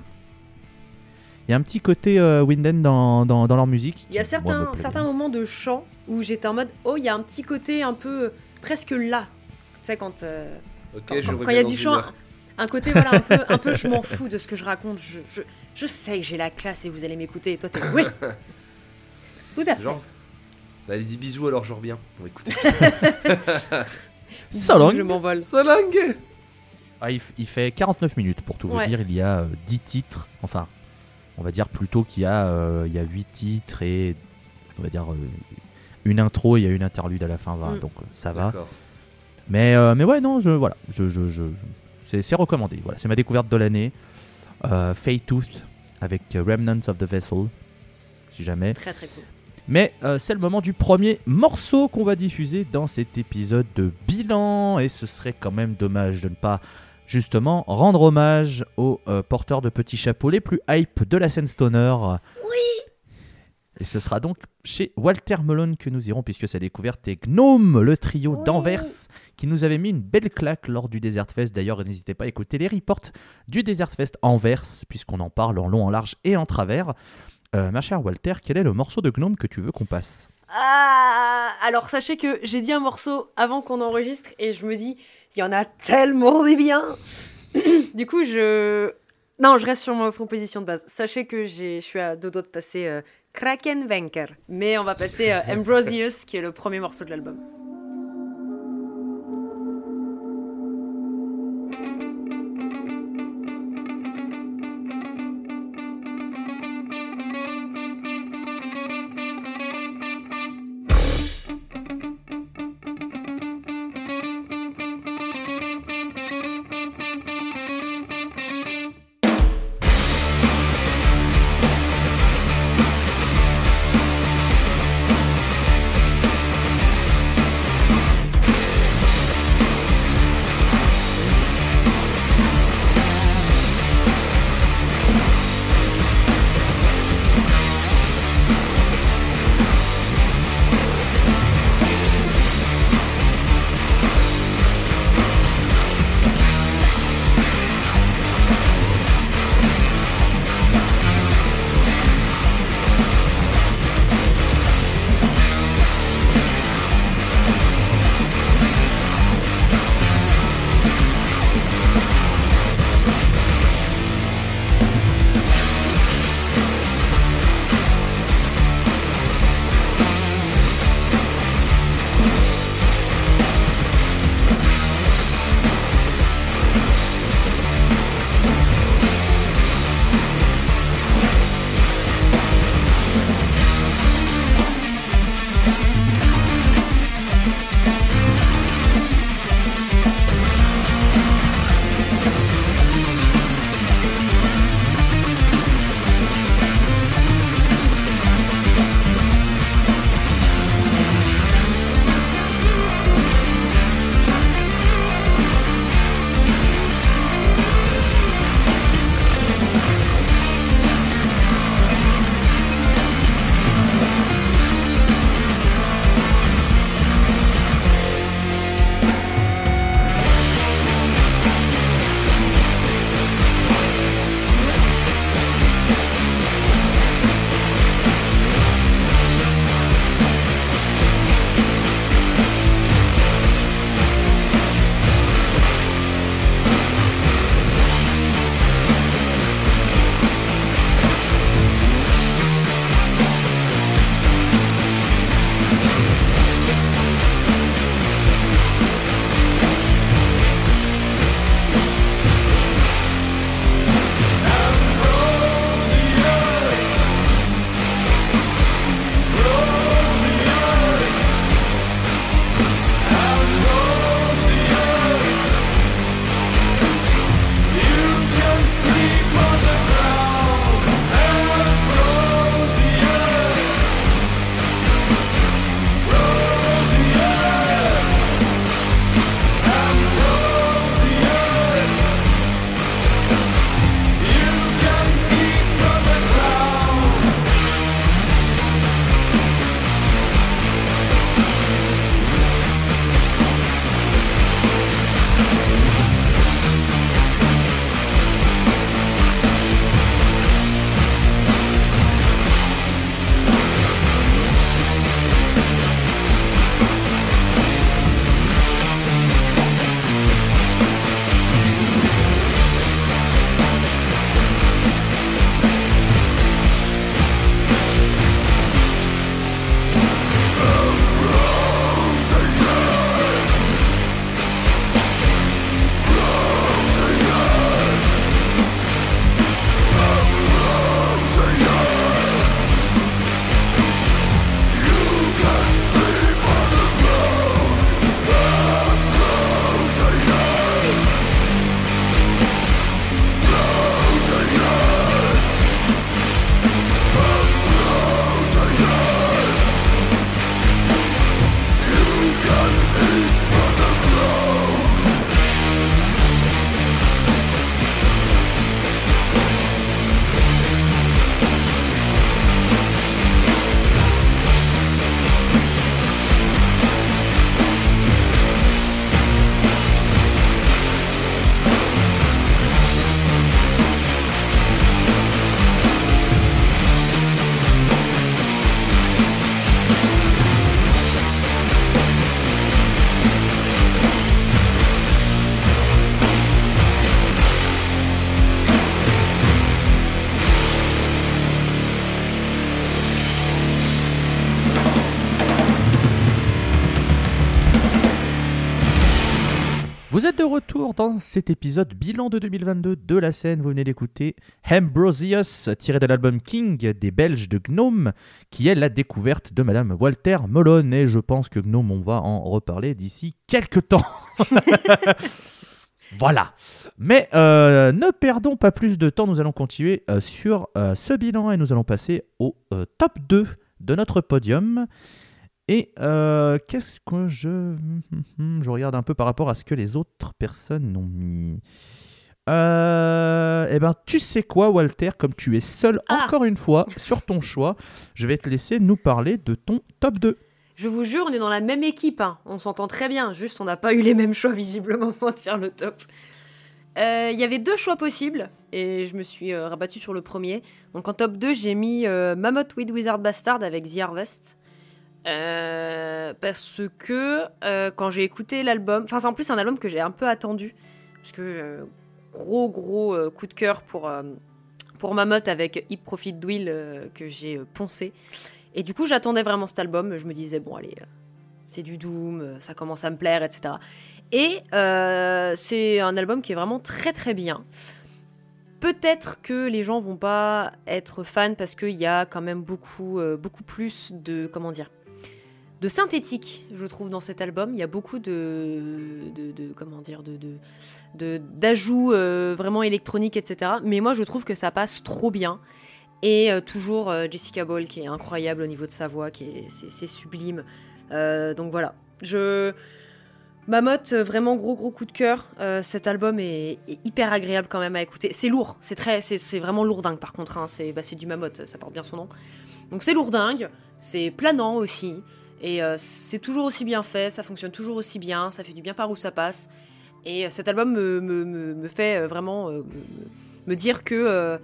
Il y a un petit côté euh, Wind End dans, dans, dans leur musique. Il y a certains, certains moments de chant où j'étais en mode oh il y a un petit côté un peu euh, presque là. Tu sais quand euh, il y a du chant, un côté voilà un peu un peu je m'en fous de ce que je raconte. Je, je, je sais que j'ai la classe et vous allez m'écouter. Et toi t'es oui. Tout à fait. Genre, bah, elle dit bisous alors je reviens. Bon, écoutez ça. So long. Je m'envole. Salang Ah, il, fait 49 minutes pour tout vous Ouais. dire. Il y a euh, 10 titres. Enfin, on va dire plutôt qu'il y, a, euh, il y a 8 titres et on va dire euh, une intro et il y a une interlude à la fin. voilà. Mm. Donc ça va. Mais, euh, mais ouais, non, je, voilà, je, je, je- je- c'est, c'est recommandé. Voilà, c'est ma découverte de l'année. Euh, Tooth avec euh, Remnants of the Vessel, si jamais. Très très cool. Mais euh, c'est le moment du premier morceau qu'on va diffuser dans cet épisode de bilan. Et ce serait quand même dommage de ne pas justement rendre hommage aux euh, porteurs de petits chapeaux les plus hype de la scène stoner. Oui Et ce sera donc chez Walter Malone que nous irons, puisque sa découverte est Gnome, le trio Oui. d'Anvers, qui nous avait mis une belle claque lors du Desert Fest. D'ailleurs, n'hésitez pas à écouter les reports du Desert Fest Anvers, puisqu'on en parle en long, en large et en travers. Euh, ma chère Walter, quel est le morceau de Gnome que tu veux qu'on passe? Ah, alors sachez que j'ai dit un morceau avant qu'on enregistre et je me dis, il y en a tellement des biens. du coup, je. Non, je reste sur ma proposition de base. Sachez que j'ai- je suis à deux doigts de passer euh, Kraken Venker. Mais on va passer euh, Ambrosius, qui est le premier morceau de l'album. Cet épisode bilan de 2022 de la scène. Vous venez d'écouter Ambrosius, tiré de l'album King des Belges de Gnome, qui est la découverte de Madame Walter Molon. Et je pense que Gnome, on va en reparler d'ici quelques temps. Voilà. Mais euh, ne perdons pas plus de temps, nous allons continuer euh, sur euh, ce bilan et nous allons passer au top 2 de notre podium. Et euh, qu'est-ce que je... Je regarde un peu par rapport à ce que les autres personnes ont mis. Euh, eh ben, tu sais quoi, Walter, comme tu es seul Ah. encore une fois sur ton choix, je vais te laisser nous parler de ton top 2. Je vous jure, on est dans la même équipe. hein. On s'entend très bien. Juste, on n'a pas eu les mêmes choix visiblement pour faire le top. Euh, Il y avait deux choix possibles et je me suis rabattue sur le premier. Donc en top 2, j'ai mis Mammoth with Wizard Bastard avec The Harvest. Euh, parce que euh, quand j'ai écouté l'album, enfin c'est en plus un album que j'ai un peu attendu parce que euh, gros gros coup de cœur pour pour Mammoth avec Hip Profit euh, que j'ai poncé et du coup j'attendais vraiment cet album. Je me disais bon allez c'est du doom, ça commence à me plaire etc. Et c'est un album qui est vraiment très très bien. Peut-être que les gens vont pas être fans parce qu'il y a quand même beaucoup, beaucoup plus de comment dire, de synthétique, je trouve, dans cet album. Il y a beaucoup de, de, comment dire, de, d'ajouts euh, vraiment électroniques, etc. Mais moi, je trouve que ça passe trop bien. Et euh, toujours euh, Jessica Ball qui est incroyable au niveau de sa voix, qui est, c'est, sublime. Donc voilà, je Mammoth, euh, vraiment gros gros coup de cœur. Cet album est, hyper agréable quand même à écouter. C'est lourd, c'est très, c'est, vraiment lourdingue par contre. hein. C'est, bah, c'est du Mammoth, ça porte bien son nom. Donc c'est lourdingue, c'est planant aussi, et euh, c'est toujours aussi bien fait. Ça fonctionne toujours aussi bien, ça fait du bien par où ça passe. Et euh, cet album me, fait euh, vraiment me, dire que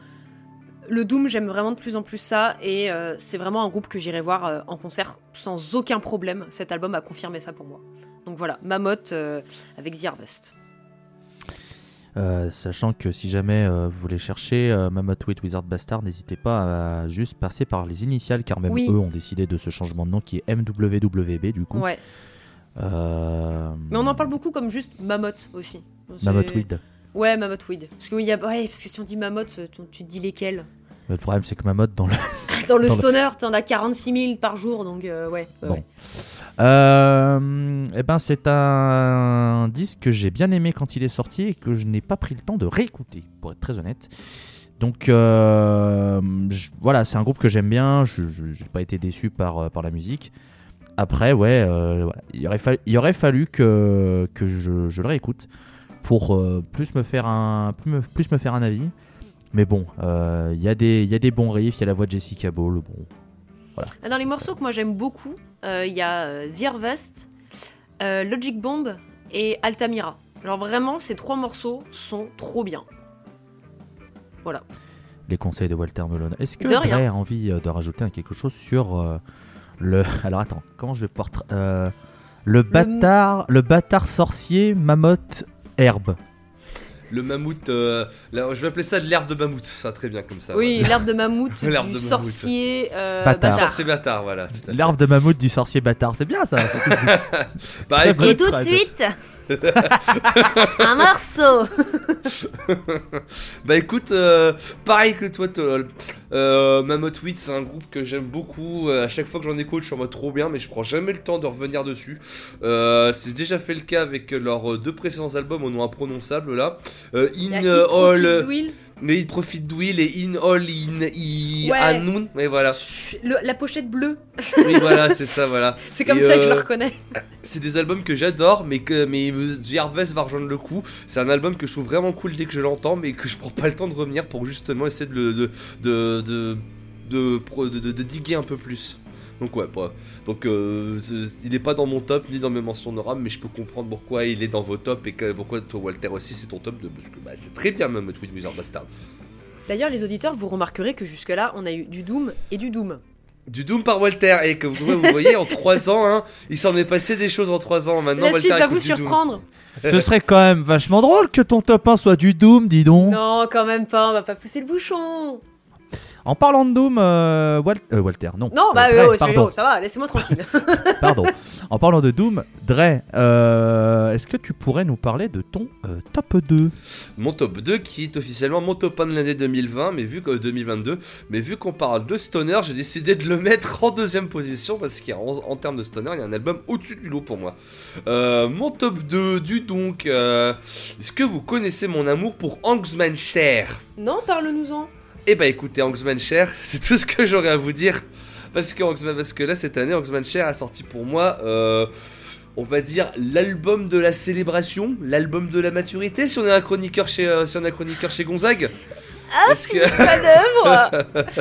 le Doom, j'aime vraiment de plus en plus ça, et c'est vraiment un groupe que j'irai voir en concert sans aucun problème. Cet album a confirmé ça pour moi. Donc voilà, Mammoth euh, avec The Harvest. Euh, sachant que si jamais euh, vous voulez chercher euh, Mammoth with Wizard Bastard, n'hésitez pas à juste passer par les initiales, car même Oui. eux ont décidé de ce changement de nom qui est MWWB du coup. Ouais. Mais on en parle beaucoup comme juste Mammoth aussi. Mammoth with. Ouais, Mammoth Weed. Parce que, oui, il y a... ouais, parce que si on dit Mammoth, tu, tu te dis lesquels? Mais le problème c'est que Mammoth dans le. Dans le Dans le- stoner, t'en as 46 000 par jour, donc euh, ouais. ouais, Bon. ouais. Euh, eh ben c'est un disque que j'ai bien aimé quand il est sorti et que je n'ai pas pris le temps de réécouter, pour être très honnête. Donc euh, voilà, c'est un groupe que j'aime bien. Je n'ai pas été déçu par, euh, par la musique. Après, ouais, euh, voilà. il, aurait fallu, que, je, je le réécoute pour plus, me faire un, plus, plus me faire un avis. Mais bon, il y, a des- il y a des bons riffs, il y a la voix de Jessica Ball. Bon, Ah, Dans les morceaux que moi j'aime beaucoup, il y a euh, The Harvest, euh, Logic Bomb et Altamira. Alors vraiment, ces trois morceaux sont trop bien. Voilà. les conseils de Walter Melon. Est-ce que De rien. Gray a envie euh, de rajouter quelque chose sur euh, le. Alors attends, comment je vais euh, le bâtard, le bâtard sorcier mammoth herbe? Le mammouth, euh, je vais appeler ça de l'herbe de mammouth, ça très bien comme ça. oui, voilà. l'herbe de mammouth, L'herbe du de sorcier euh, Bâtard. bâtard. Sorcier bâtard, voilà. L'arbre de mammouth du sorcier bâtard, c'est bien ça. Bah Et tout de suite, un morceau. bah écoute, euh, pareil que toi, Tolol. Euh, Mammoth c'est un groupe que j'aime beaucoup. Euh, à chaque fois que j'en écoute, je suis en mode trop bien, mais je prends jamais le temps de revenir dessus. Euh, c'est déjà fait le cas avec leurs deux précédents albums au nom imprononçable là. Euh, in All. Mais il profite d'Will et In All In I Ouais. Anoun. Et voilà. Le- la pochette bleue. Oui, voilà, c'est ça, voilà. C'est comme Et, ça que je euh, le reconnais. C'est des albums que j'adore, mais que mais Harvest va rejoindre le coup. C'est un album que je trouve vraiment cool dès que je l'entends, mais que je prends pas le temps de revenir pour justement essayer de le de de- de- de diguer un peu plus. Donc ouais, bah, donc euh, il est pas dans mon top ni dans mes mentions honorables, mais je peux comprendre pourquoi il est dans vos tops et que, pourquoi toi Walter aussi c'est ton top de parce que bah, c'est très bien même Twin Wizard Bastard. D'ailleurs, les auditeurs, vous remarquerez que jusque-là, on a eu du Doom et du Doom. Du Doom par Walter et que vous, vous voyez en 3 ans, hein, il s'en est passé des choses en 3 ans. Maintenant La Walter suite va vous surprendre. Ce serait quand même vachement drôle que ton top 1 soit du Doom, dis donc. Non, quand même pas, on va pas pousser le bouchon. En parlant de Doom, euh, Wal- euh, Walter, non. Non, bah, Euh, Dre, euh, oh, pardon, oh, ça va, laissez-moi tranquille. pardon. En parlant de Doom, Dre, euh, est-ce que tu pourrais nous parler de ton euh, top 2 Mon top 2 qui est officiellement mon top 1 de l'année 2020, mais vu que euh, 2022, mais vu qu'on parle de stoner, j'ai décidé de le mettre en deuxième position parce qu'en en termes de stoner, il y a un album au-dessus du lot pour moi. Euh, mon top 2 du donc, euh, est-ce que vous connaissez mon amour pour Angsman Cher? Non, parle-nous-en. Eh bah écoutez, Angsman Cher, c'est tout ce que j'aurais à vous dire. Parce que, parce que là, cette année, Angsman Cher a sorti pour moi, euh, on va dire, l'album de la célébration, l'album de la maturité, si on est un chroniqueur chez, euh, si on est un chroniqueur chez Gonzague. parce que, Pas d'œuvre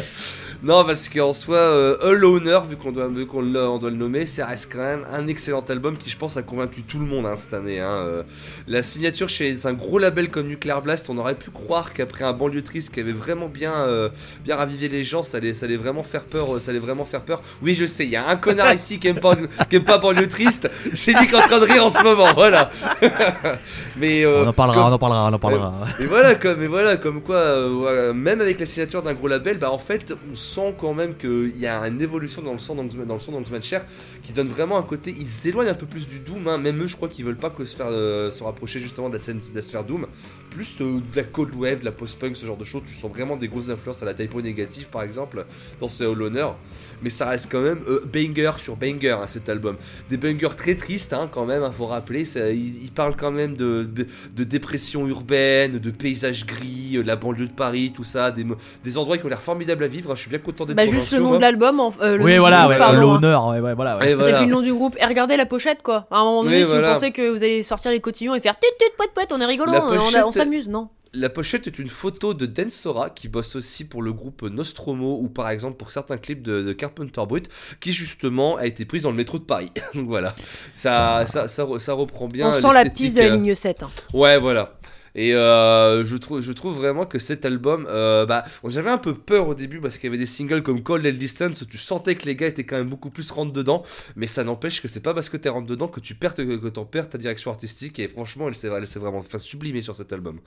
non, parce qu'en soi, euh, All Owner, vu qu'on doit, vu on doit le nommer, ça reste quand même un excellent album qui, je pense, a convaincu tout le monde hein, cette année. hein. Euh, la signature chez un gros label comme Nuclear Blast, on aurait pu croire qu'après un banlieue triste qui avait vraiment bien, euh, bien ravivé les gens, ça allait, ça allait vraiment faire peur. euh, Ça allait vraiment faire peur. Oui, je sais, il y a un connard ici qui aime pas, qui aime pas banlieue triste. C'est lui qui est en train de rire en ce moment, voilà. Mais On en parlera, comme- on en parlera, on en parlera. et voilà, comme, et voilà, comme quoi, voilà, même avec la signature d'un gros label, bah en fait, on quand même qu'il y a une évolution dans le son d'Angsman- dans le son d'Angsman Cher qui donne vraiment un côté. Ils s'éloignent un peu plus du Doom, hein, même eux, je crois qu'ils veulent pas que se faire euh, se rapprocher justement de la scène de la sphère Doom. Plus euh, de la cold wave, de la post-punk, ce genre de choses. Tu sens vraiment des grosses influences à la typo négative, par exemple, dans ce All Honor. Mais ça reste quand même euh, banger sur banger, hein, cet album. Des bangers très tristes, hein, quand même, il faut rappeler. Ça, il, parle quand même de, de, dépression urbaine, de paysages gris, la banlieue de Paris, tout ça. Des, des endroits qui ont l'air formidables à vivre. hein, Je suis bien content d'être Bah, juste le nom de l'album. en- euh, le Oui, voilà, ouais, hein. l'honneur, ouais, ouais, voilà. ouais. Et Et voilà. puis le nom du groupe. Et regardez la pochette, quoi. À un moment donné, Oui, si voilà. vous pensez que vous allez sortir les cotillons et faire tut tut poète poète, on est rigolo, La on, s'amuse, non? La pochette est une photo de Dan Sora qui bosse aussi pour le groupe Nostromo ou par exemple pour certains clips de, de Carpenter Brut qui justement a été prise dans le métro de Paris. Donc voilà, ça, ça, ça, re- ça reprend bien. On sent la piste de la euh, ligne 7. hein. Ouais, voilà. Et euh, je, trouve, je trouve vraiment que cet album, euh, bah, j'avais un peu peur au début parce qu'il y avait des singles comme Cold and Distance où tu sentais que les gars étaient quand même beaucoup plus rentre dedans, mais ça n'empêche que c'est pas parce que t'es rentre dedans que tu perds, que, que t'en perds ta direction artistique et franchement, elle s'est vraiment enfin, sublimée sur cet album.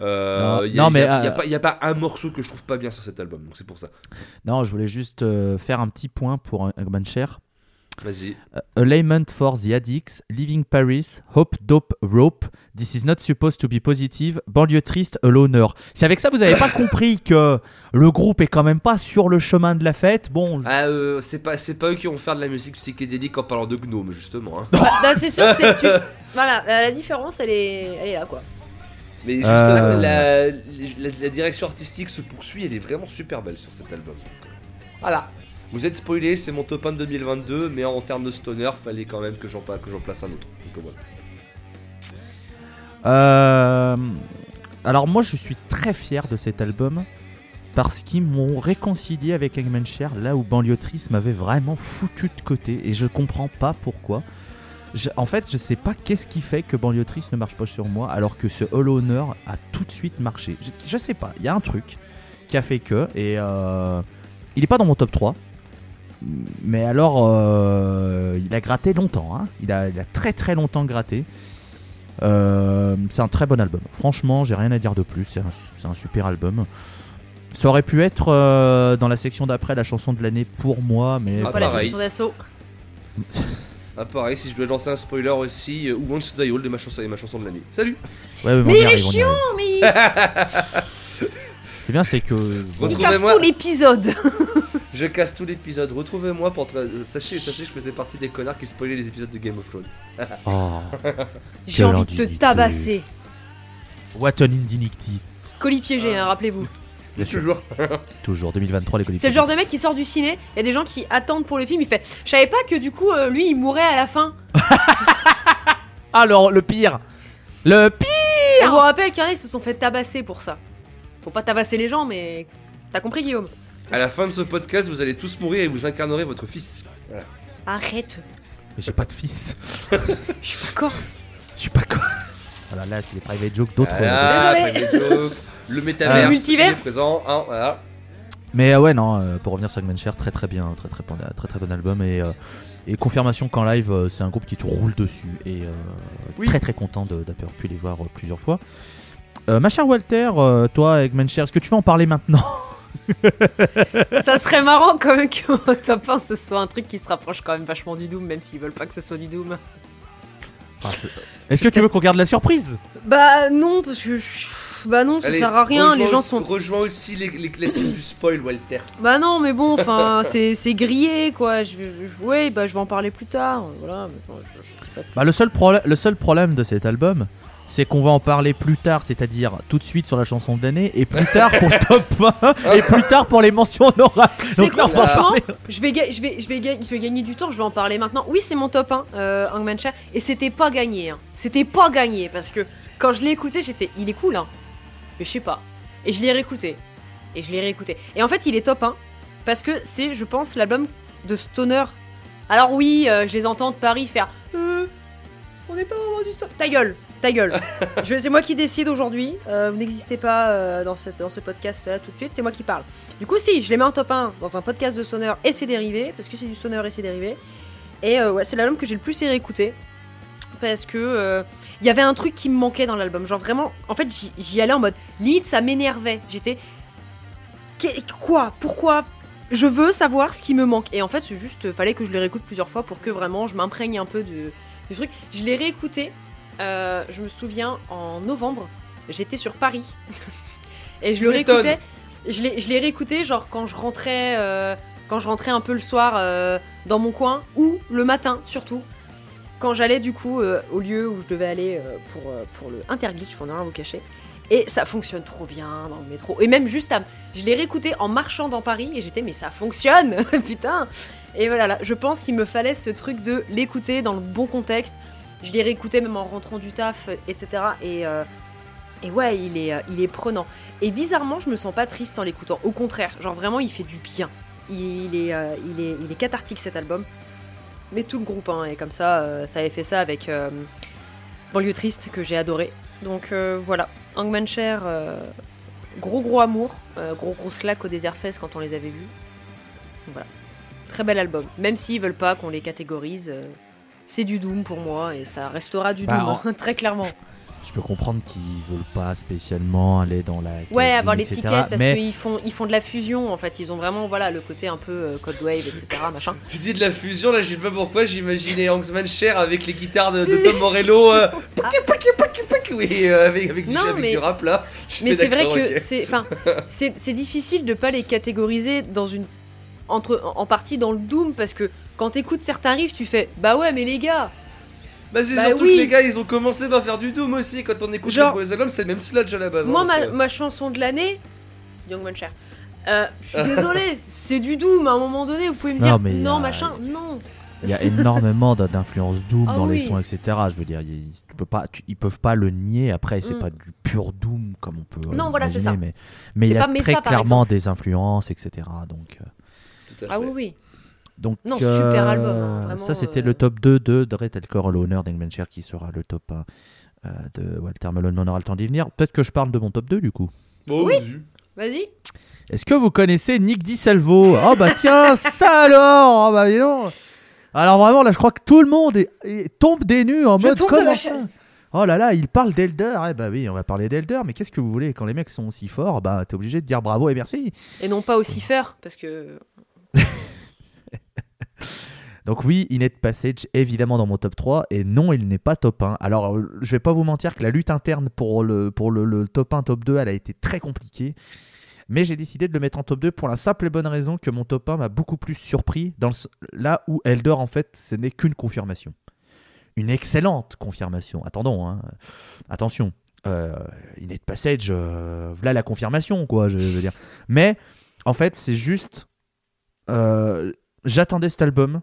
Euh, Non, mais, a, y a pas, y a pas un morceau que je trouve pas bien sur cet album, donc c'est pour ça. Non, je voulais juste faire un petit point pour Eggman Cher. Vas-y. Euh, A Lament for the Addicts, Living Paris, Hope Dope Rope, This is not supposed to be positive, Banlieue triste, A Loner. Si avec ça vous n'avez pas compris que le groupe est quand même pas sur le chemin de la fête, bon, Ah, euh, c'est pas, c'est pas eux qui vont faire de la musique psychédélique en parlant de gnome justement. hein. Bah, bah, c'est sûr que c'est. tu- Voilà, la la différence, elle est, elle est là, quoi. Mais justement, Euh. la, la- la direction artistique se poursuit, elle est vraiment super belle sur cet album. Voilà. Vous êtes spoilé, c'est mon top 1 de 2022, mais en termes de stoner, fallait quand même que j'en place un autre. Donc voilà. Euh, alors moi je suis très fier de cet album parce qu'ils m'ont réconcilié avec Eggman Cher là où Banlieue Triste m'avait vraiment foutu de côté et je comprends pas pourquoi. En fait je sais pas qu'est-ce qui fait que Banlieue Triste ne marche pas sur moi alors que ce All Honor a tout de suite marché. Je, je sais pas, il y a un truc qui a fait que et euh, il est pas dans mon top 3. Mais alors, euh, il a gratté longtemps. hein. Il, a, il a très très longtemps gratté. Euh, c'est un très bon album. Franchement, j'ai rien à dire de plus. C'est un, c'est un super album. Ça aurait pu être euh, dans la section d'après la chanson de l'année pour moi, mais Ah, Pas la section d'assaut. Ah, pareil, si je dois lancer un spoiler aussi, euh, Who Wants to Die All de ma chanson, et ma chanson de l'année. Salut Ouais, Mais y il est arrive, y chiant, mais C'est bien, c'est que il Retrouvez-moi- casse tout l'épisode. Je casse tout l'épisode. Retrouvez-moi pour. tra- euh, Sachez, sachez que je faisais partie des connards qui spoilaient les épisodes de Game of Thrones. oh, J'ai envie de te tabasser. what an indignity. Colis piégé, hein, rappelez-vous. Bien sûr, Toujours. toujours 2023 les colis. C'est le genre de mec qui sort du ciné, il y a des gens qui attendent pour le film, il fait Je savais pas que du coup, euh, lui, il mourrait à la fin. Alors le pire, le pire. Je vous rappelle qu'il y en a, ils se sont fait tabasser pour ça. Faut pas tabasser les gens, mais. T'as compris, Guillaume À la fin de ce podcast, vous allez tous mourir et vous incarnerez votre fils. Voilà. Arrête, Mais j'ai pas de fils. je suis pas corse. Je suis pas con. Voilà, là c'est les private jokes d'autres. Private joke, le métaverse, Le multiverse. présent, hein, voilà. Mais euh, ouais, non, euh, pour revenir sur Eggman Cher, très très bien, très très, bon- très, très bon album et, euh, et confirmation qu'en live, euh, c'est un groupe qui te roule dessus et euh, Oui. très très content de- d'avoir pu les voir euh, plusieurs fois. Euh, ma chère Walter, euh, toi, Eggman Cher, est-ce que tu veux en parler maintenant? Ça serait marrant quand même qu'au top 1 ce soit un truc qui se rapproche quand même vachement du Doom, même s'ils veulent pas que ce soit du Doom. Est-ce que tu veux qu'on garde la surprise? Bah non, parce que. je- Bah non, ça Allez, sert à rien, les gens sont. Rejoins aussi les, les, du spoil, Walter. Bah non, mais bon, enfin, c'est c'est grillé quoi. Je, je- ouais, bah je vais en parler plus tard. Voilà, mais bon, je- je dis pas plus. Bah, le, seul problème, le seul problème de cet album, c'est qu'on va en parler plus tard, c'est-à-dire tout de suite sur la chanson de l'année, et plus tard pour top 1, et plus tard pour les mentions honorables. C'est Donc là, quoi, franchement je vais, je, vais, je, vais je vais gagner du temps, je vais en parler maintenant. Oui, c'est mon top 1, euh, Hangman Chair, et c'était pas gagné. hein. C'était pas gagné, parce que quand je l'ai écouté, j'étais. Il est cool, hein. Mais je sais pas. Et je l'ai réécouté. Et je l'ai réécouté. Et en fait, il est top 1, parce que c'est, je pense, l'album de Stoner. Alors oui, euh, je les entends de Paris faire. Euh, on n'est pas vraiment du stop. Ta gueule, ta gueule. C'est moi qui décide aujourd'hui. Euh, vous n'existez pas euh, dans, ce podcast là tout de suite. C'est moi qui parle. Du coup, si, je les mets en top 1 dans un podcast de Stoner et ses dérivés, parce que c'est du Stoner et ses dérivés. Et euh, ouais, c'est l'album que j'ai le plus réécouté. Parce que euh, il y avait un truc qui me manquait dans l'album. Genre vraiment, en fait, j'y- allais en mode limite, ça m'énervait. J'étais. Quoi? Pourquoi? Je veux savoir ce qui me manque. Et en fait, c'est juste, fallait que je le réécoute plusieurs fois pour que vraiment je m'imprègne un peu du, du truc. Je l'ai réécouté, euh, je me souviens, en novembre. J'étais sur Paris. et je le réécoutais. Je l'ai je l'ai réécouté, genre quand je rentrais. euh, quand je rentrais un peu le soir euh, dans mon coin, ou le matin surtout, quand j'allais du coup au lieu où je devais aller pour, pour le Interglitch, pour ne rien vous cacher. Et ça fonctionne trop bien dans le métro. Et même juste à... Je l'ai réécouté en marchant dans Paris et j'étais mais ça fonctionne Putain Et voilà, là, je pense qu'il me fallait ce truc de l'écouter dans le bon contexte. Je l'ai réécouté même en rentrant du taf, euh, etc. Et, euh, et ouais, il est, euh, il est prenant. Et bizarrement, je me sens pas triste en l'écoutant. Au contraire, genre vraiment, il fait du bien. Il est, euh, est, cathartique cet album. Mais tout le groupe hein, est comme ça. ça avait fait ça avec Banlieue Triste que j'ai adoré. Donc voilà, Hangman euh, gros gros amour, gros grosse claque au Désert Fest quand on les avait vus. Voilà, très bel album. Même s'ils veulent pas qu'on les catégorise, c'est du Doom pour moi et ça restera du Bah, Doom, hein, très clairement. Je peux comprendre qu'ils veulent pas spécialement aller dans la. Ouais, avoir l'étiquette parce mais qu'ils font, ils font de la fusion en fait. Ils ont vraiment voilà le côté un peu euh, Cold Wave, etc. machin. Tu dis de la fusion, là, je sais pas pourquoi, j'imaginais Hangsman Cher avec les guitares de, de Tom Morello. euh, pac, oui, euh, avec, avec, du, Non, avec mais- du rap là. Mais c'est vrai que ok. c'est, enfin, c'est, c'est difficile de pas les catégoriser dans une entre en partie dans le doom parce que quand t'écoutes certains riffs, tu fais bah ouais mais les gars, Bah, c'est Bah surtout oui. que les gars, ils ont commencé par faire du Doom aussi. Quand on écoute Genre- les premiers albums, c'est même sludge à la base. moi hein, ma, euh, ma chanson de l'année, Young Muncher. Euh, je suis désolée, c'est du doom. À un moment donné, vous pouvez me Non, dire mais non a- machin, non. il y a énormément d- d'influences Doom Ah dans les sons, etc. Je veux dire, il- tu peux pas, tu- ils peuvent pas le nier. Après, c'est Mm. pas du pur Doom comme on peut. euh, Non, voilà, c'est ça. Mais, mais C'est il y a très clairement des influences, etc. Donc. euh, tout à Ah fait. oui oui. Donc, Non, super album, hein, vraiment, ça, c'était euh. le top 2 de Dread Elcor l'honneur d'Engmancher qui sera le top 1 euh, de Walter Melon. On aura le temps d'y venir. Peut-être que je parle de mon top 2 du coup. Oh, Oui. vas-y. Vas-y. Est-ce que vous connaissez Nick DiSalvo Oh bah tiens, ça alors Oh bah dis donc Alors vraiment, là, je crois que tout le monde est, est- tombe des nues en Je mode tombe de comment chaise. Oh là là, il parle d'Elder Eh bah oui, on va parler d'Elder, mais qu'est-ce que vous voulez? Quand les mecs sont aussi forts, bah t'es obligé de dire bravo et merci. Et non pas aussi faire parce que Donc oui, Inet Passage évidemment dans mon top 3 et non, il n'est pas top 1. Alors euh, je vais pas vous mentir que la lutte interne pour le, pour le, top 1, top 2, elle a été très compliquée. Mais j'ai décidé de le mettre en top 2 pour la simple et bonne raison que mon top 1 m'a beaucoup plus surpris dans là où Elder en fait ce n'est qu'une confirmation. Une excellente confirmation. Attendons, hein. attention. Euh, Inet Passage, euh, voilà la confirmation quoi, je veux dire. Mais en fait c'est juste... euh, J'attendais cet album,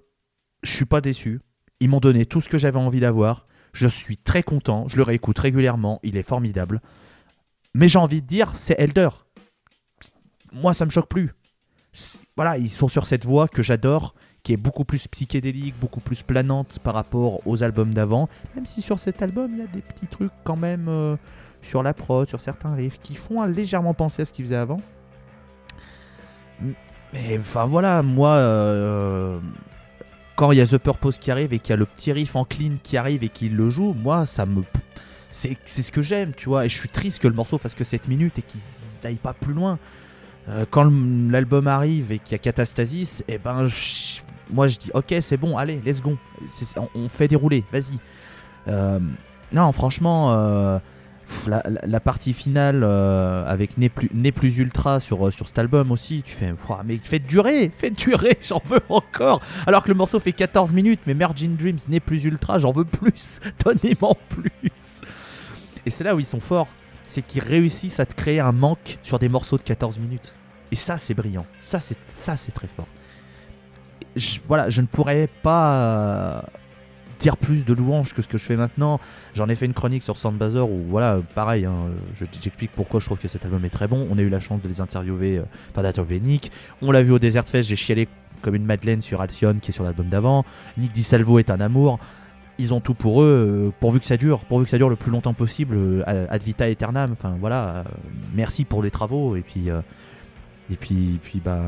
je suis pas déçu. Ils m'ont donné tout ce que j'avais envie d'avoir. Je suis très content. Je le réécoute régulièrement. Il est formidable. Mais j'ai envie de dire, c'est Elder. Moi, ça me choque plus. Voilà, ils sont sur cette voie que j'adore, qui est beaucoup plus psychédélique, beaucoup plus planante par rapport aux albums d'avant. Même si sur cet album, il y a des petits trucs quand même euh, sur la prod, sur certains riffs, qui font légèrement penser à ce qu'ils faisaient avant. Mais enfin voilà, moi, euh, quand il y a The Purpose qui arrive et qu'il y a le petit riff en clean qui arrive et qu'il le joue, moi, ça me. C'est c'est ce que j'aime, tu vois. Et je suis triste que le morceau fasse que 7 minutes et qu'il aille pas plus loin. euh, quand l'album arrive et qu'il y a Catastasis, et ben je- moi je dis ok c'est bon, allez, let's go, on, fait dérouler, vas-y. Euh, non, franchement, la, partie finale euh, avec Né plus, Ultra sur, euh, sur cet album aussi, tu fais, mais faites durer, faites durer, j'en veux encore. Alors que le morceau fait 14 minutes, mais Merging Dreams, Né plus Ultra, j'en veux plus, donnez-moi plus. Et c'est là où ils sont forts, c'est qu'ils réussissent à te créer un manque sur des morceaux de 14 minutes. Et ça, c'est brillant. Ça, c'est très fort. Voilà, je ne pourrais pas plus de louanges que ce que je fais maintenant. J'en ai fait une chronique sur Soundbazer où, voilà, pareil, hein, je j'explique pourquoi je trouve que cet album est très bon. On a eu la chance de les interviewer, euh, enfin d'interviewer Nick. On l'a vu au Desert Fest, j'ai chialé comme une madeleine sur Alcyon qui est sur l'album d'avant. Nick Di Salvo est un amour. Ils ont tout pour eux, euh, pourvu que ça dure, pourvu que ça dure le plus longtemps possible, euh, ad vita aeternam. Enfin voilà, euh, merci pour les travaux et puis et puis puis bah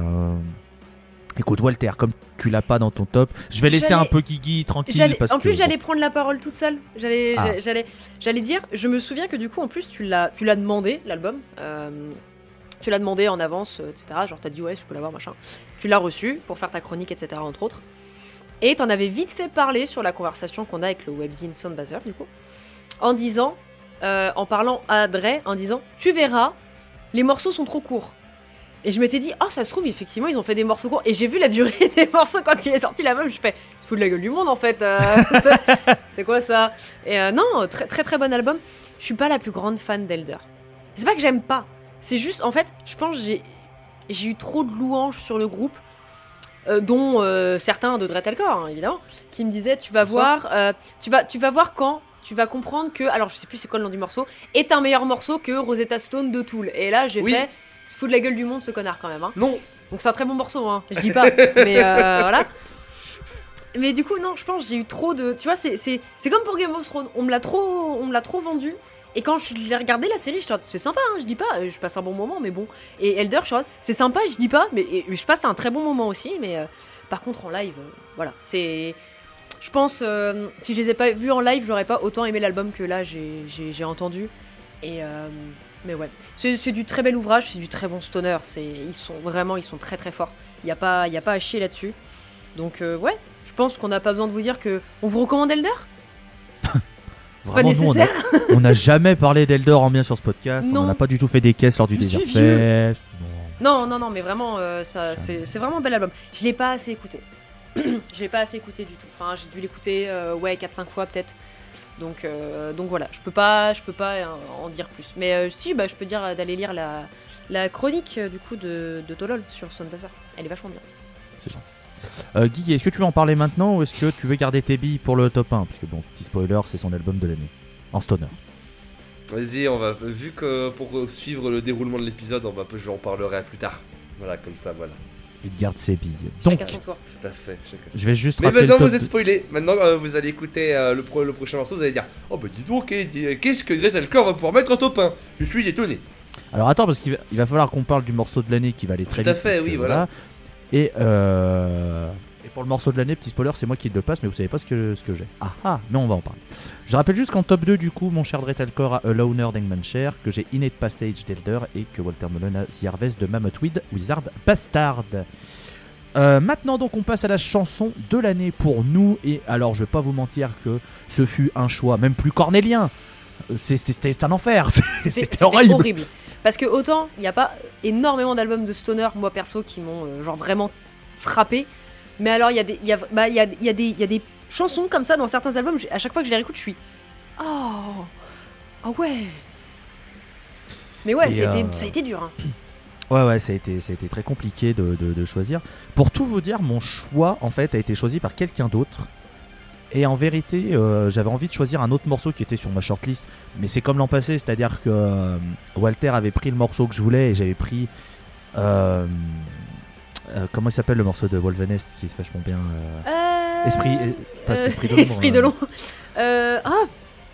écoute Walter, comme tu l'as pas dans ton top, je vais laisser un peu Guigui tranquille parce en plus, que j'allais prendre la parole toute seule. J'allais, Ah. j'a- j'allais, j'allais dire. Je me souviens que du coup, en plus, tu l'as, tu l'as demandé l'album. euh, tu l'as demandé en avance, etc. Genre, t'as dit ouais, je peux l'avoir, machin. Tu l'as reçu pour faire ta chronique, etc. Entre autres. Et t'en avais vite fait parler sur la conversation qu'on a avec le webzine Soundbazer, du coup, en disant, euh, en parlant à Dre, en disant, tu verras, les morceaux sont trop courts. Et je m'étais dit, oh, ça se trouve, effectivement, ils ont fait des morceaux courts. Et j'ai vu la durée des morceaux quand il est sorti l'album. Je fais, se fout de la gueule du monde, en fait. euh, c'est- quoi ça? Et euh, non, très, très très bon album. Je suis pas la plus grande fan d'Elder. C'est pas que j'aime pas. C'est juste, en fait, je pense j'ai j'ai eu trop de louanges sur le groupe. euh, dont certains de Dretalcore, hein, évidemment, qui me disaient tu vas voir, tu vas, tu vas voir quand tu vas comprendre que, alors je sais plus c'est quoi le nom du morceau, est un meilleur morceau que Rosetta Stone de Tool. Et là j'ai Oui. fait, se fout de la gueule du monde ce connard quand même. Hein. Non, Donc c'est un très bon morceau, hein. je dis pas, mais euh, voilà. Mais du coup, non, je pense j'ai eu trop de. Tu vois, c'est- comme pour Game of Thrones. On me l'a trop, on me l'a trop vendu. Et quand je l'ai regardé la série, je suis c'est sympa, hein, je dis pas, euh, je passe un bon moment, mais bon. Et Elder, je c'est sympa, je dis pas, mais et je passe un très bon moment aussi. Mais euh, par contre, en live, euh, voilà, c'est. Je pense, euh, si je les ai pas vus en live, j'aurais pas autant aimé l'album que là j'ai- entendu. Et mais ouais, c'est du très bel ouvrage, c'est du très bon stoner. C'est ils sont vraiment, ils sont très très forts. Il y a pas, il y a pas à chier là-dessus. Donc euh, ouais, je pense qu'on n'a pas besoin de vous dire que on vous recommande Elder? C'est pas nous, on nécessaire? on n'a jamais parlé d'Elder en bien sur ce podcast. Non. On n'a pas du tout fait des caisses lors du Desert. Fest. Non. Non, non, non, mais vraiment, euh, c'est vraiment un bel album. Je l'ai pas assez écouté. je l'ai pas assez écouté du tout. Enfin, j'ai dû l'écouter, euh, ouais, 4-5 fois peut-être. Donc, euh, donc voilà, je peux pas, je peux pas en dire plus. Mais euh, si, bah, je peux dire euh, d'aller lire la, la chronique euh, du coup de, de Tolol sur Son Bazaar. Elle est vachement bien. C'est gentil. Euh, Guigui, est-ce que tu veux en parler maintenant ou est-ce que tu veux garder tes billes pour le top 1 Parce que bon, petit spoiler, c'est son album de l'année. En stoner. vas-y, on va. Vu que pour suivre le déroulement de l'épisode, on va, je en parlerai plus tard. Voilà, comme ça, voilà. Il garde ses billes. Donc, Chacun son tour. Tout à fait. chacun- je vais juste Mais rappeler maintenant le top vous êtes spoilé. Maintenant euh, vous allez écouter euh, le, pro- le prochain morceau, vous allez dire Oh bah dis donc, eh, qu'est-ce que Dreselcore va pouvoir mettre en top 1 Je suis étonné. Alors attends, parce qu'il va, il va falloir qu'on parle du morceau de l'année qui va aller très Tout à vite. fait, oui, voilà. Et, euh, et pour le morceau de l'année, petit spoiler, c'est moi qui le passe, mais vous savez pas ce que, ce que j'ai. Ah ah, mais on va en parler. Je rappelle juste qu'en top 2, du coup, mon cher Dretalcore a A Loner d'Engmanshare, que j'ai Innate Passage d'Elder et que Walter Mullen a The Harvest de Mammothweed Wizard Bastard. Euh, maintenant donc on passe à la chanson de l'année pour nous et alors je vais pas vous mentir que ce fut un choix même plus cornélien Euh, c'est- c'était un enfer c'était horrible Parce que autant il n'y a pas énormément d'albums de stoner, moi perso, qui m'ont euh, genre vraiment frappé. Mais alors il y a des, y a, bah, y a, il y a des, y a des chansons comme ça dans certains albums. À chaque fois que je les réécoute, je suis oh, ah ouais. Mais ouais, ça, a été, ça a été dur. hein. Ouais, ouais, ça a été, ça a été très compliqué de, de- de choisir. Pour tout vous dire, mon choix, en fait, a été choisi par quelqu'un d'autre. Et en vérité, euh, j'avais envie de choisir un autre morceau qui était sur ma shortlist. Mais c'est comme l'an passé, c'est-à-dire que euh, Walter avait pris le morceau que je voulais et j'avais pris. euh, euh, comment il s'appelle le morceau de Wolvenest qui est vachement bien euh, Euh, Esprit. euh, pas euh, esprit de l'ombre, Esprit de euh, l'ombre. Euh, ah,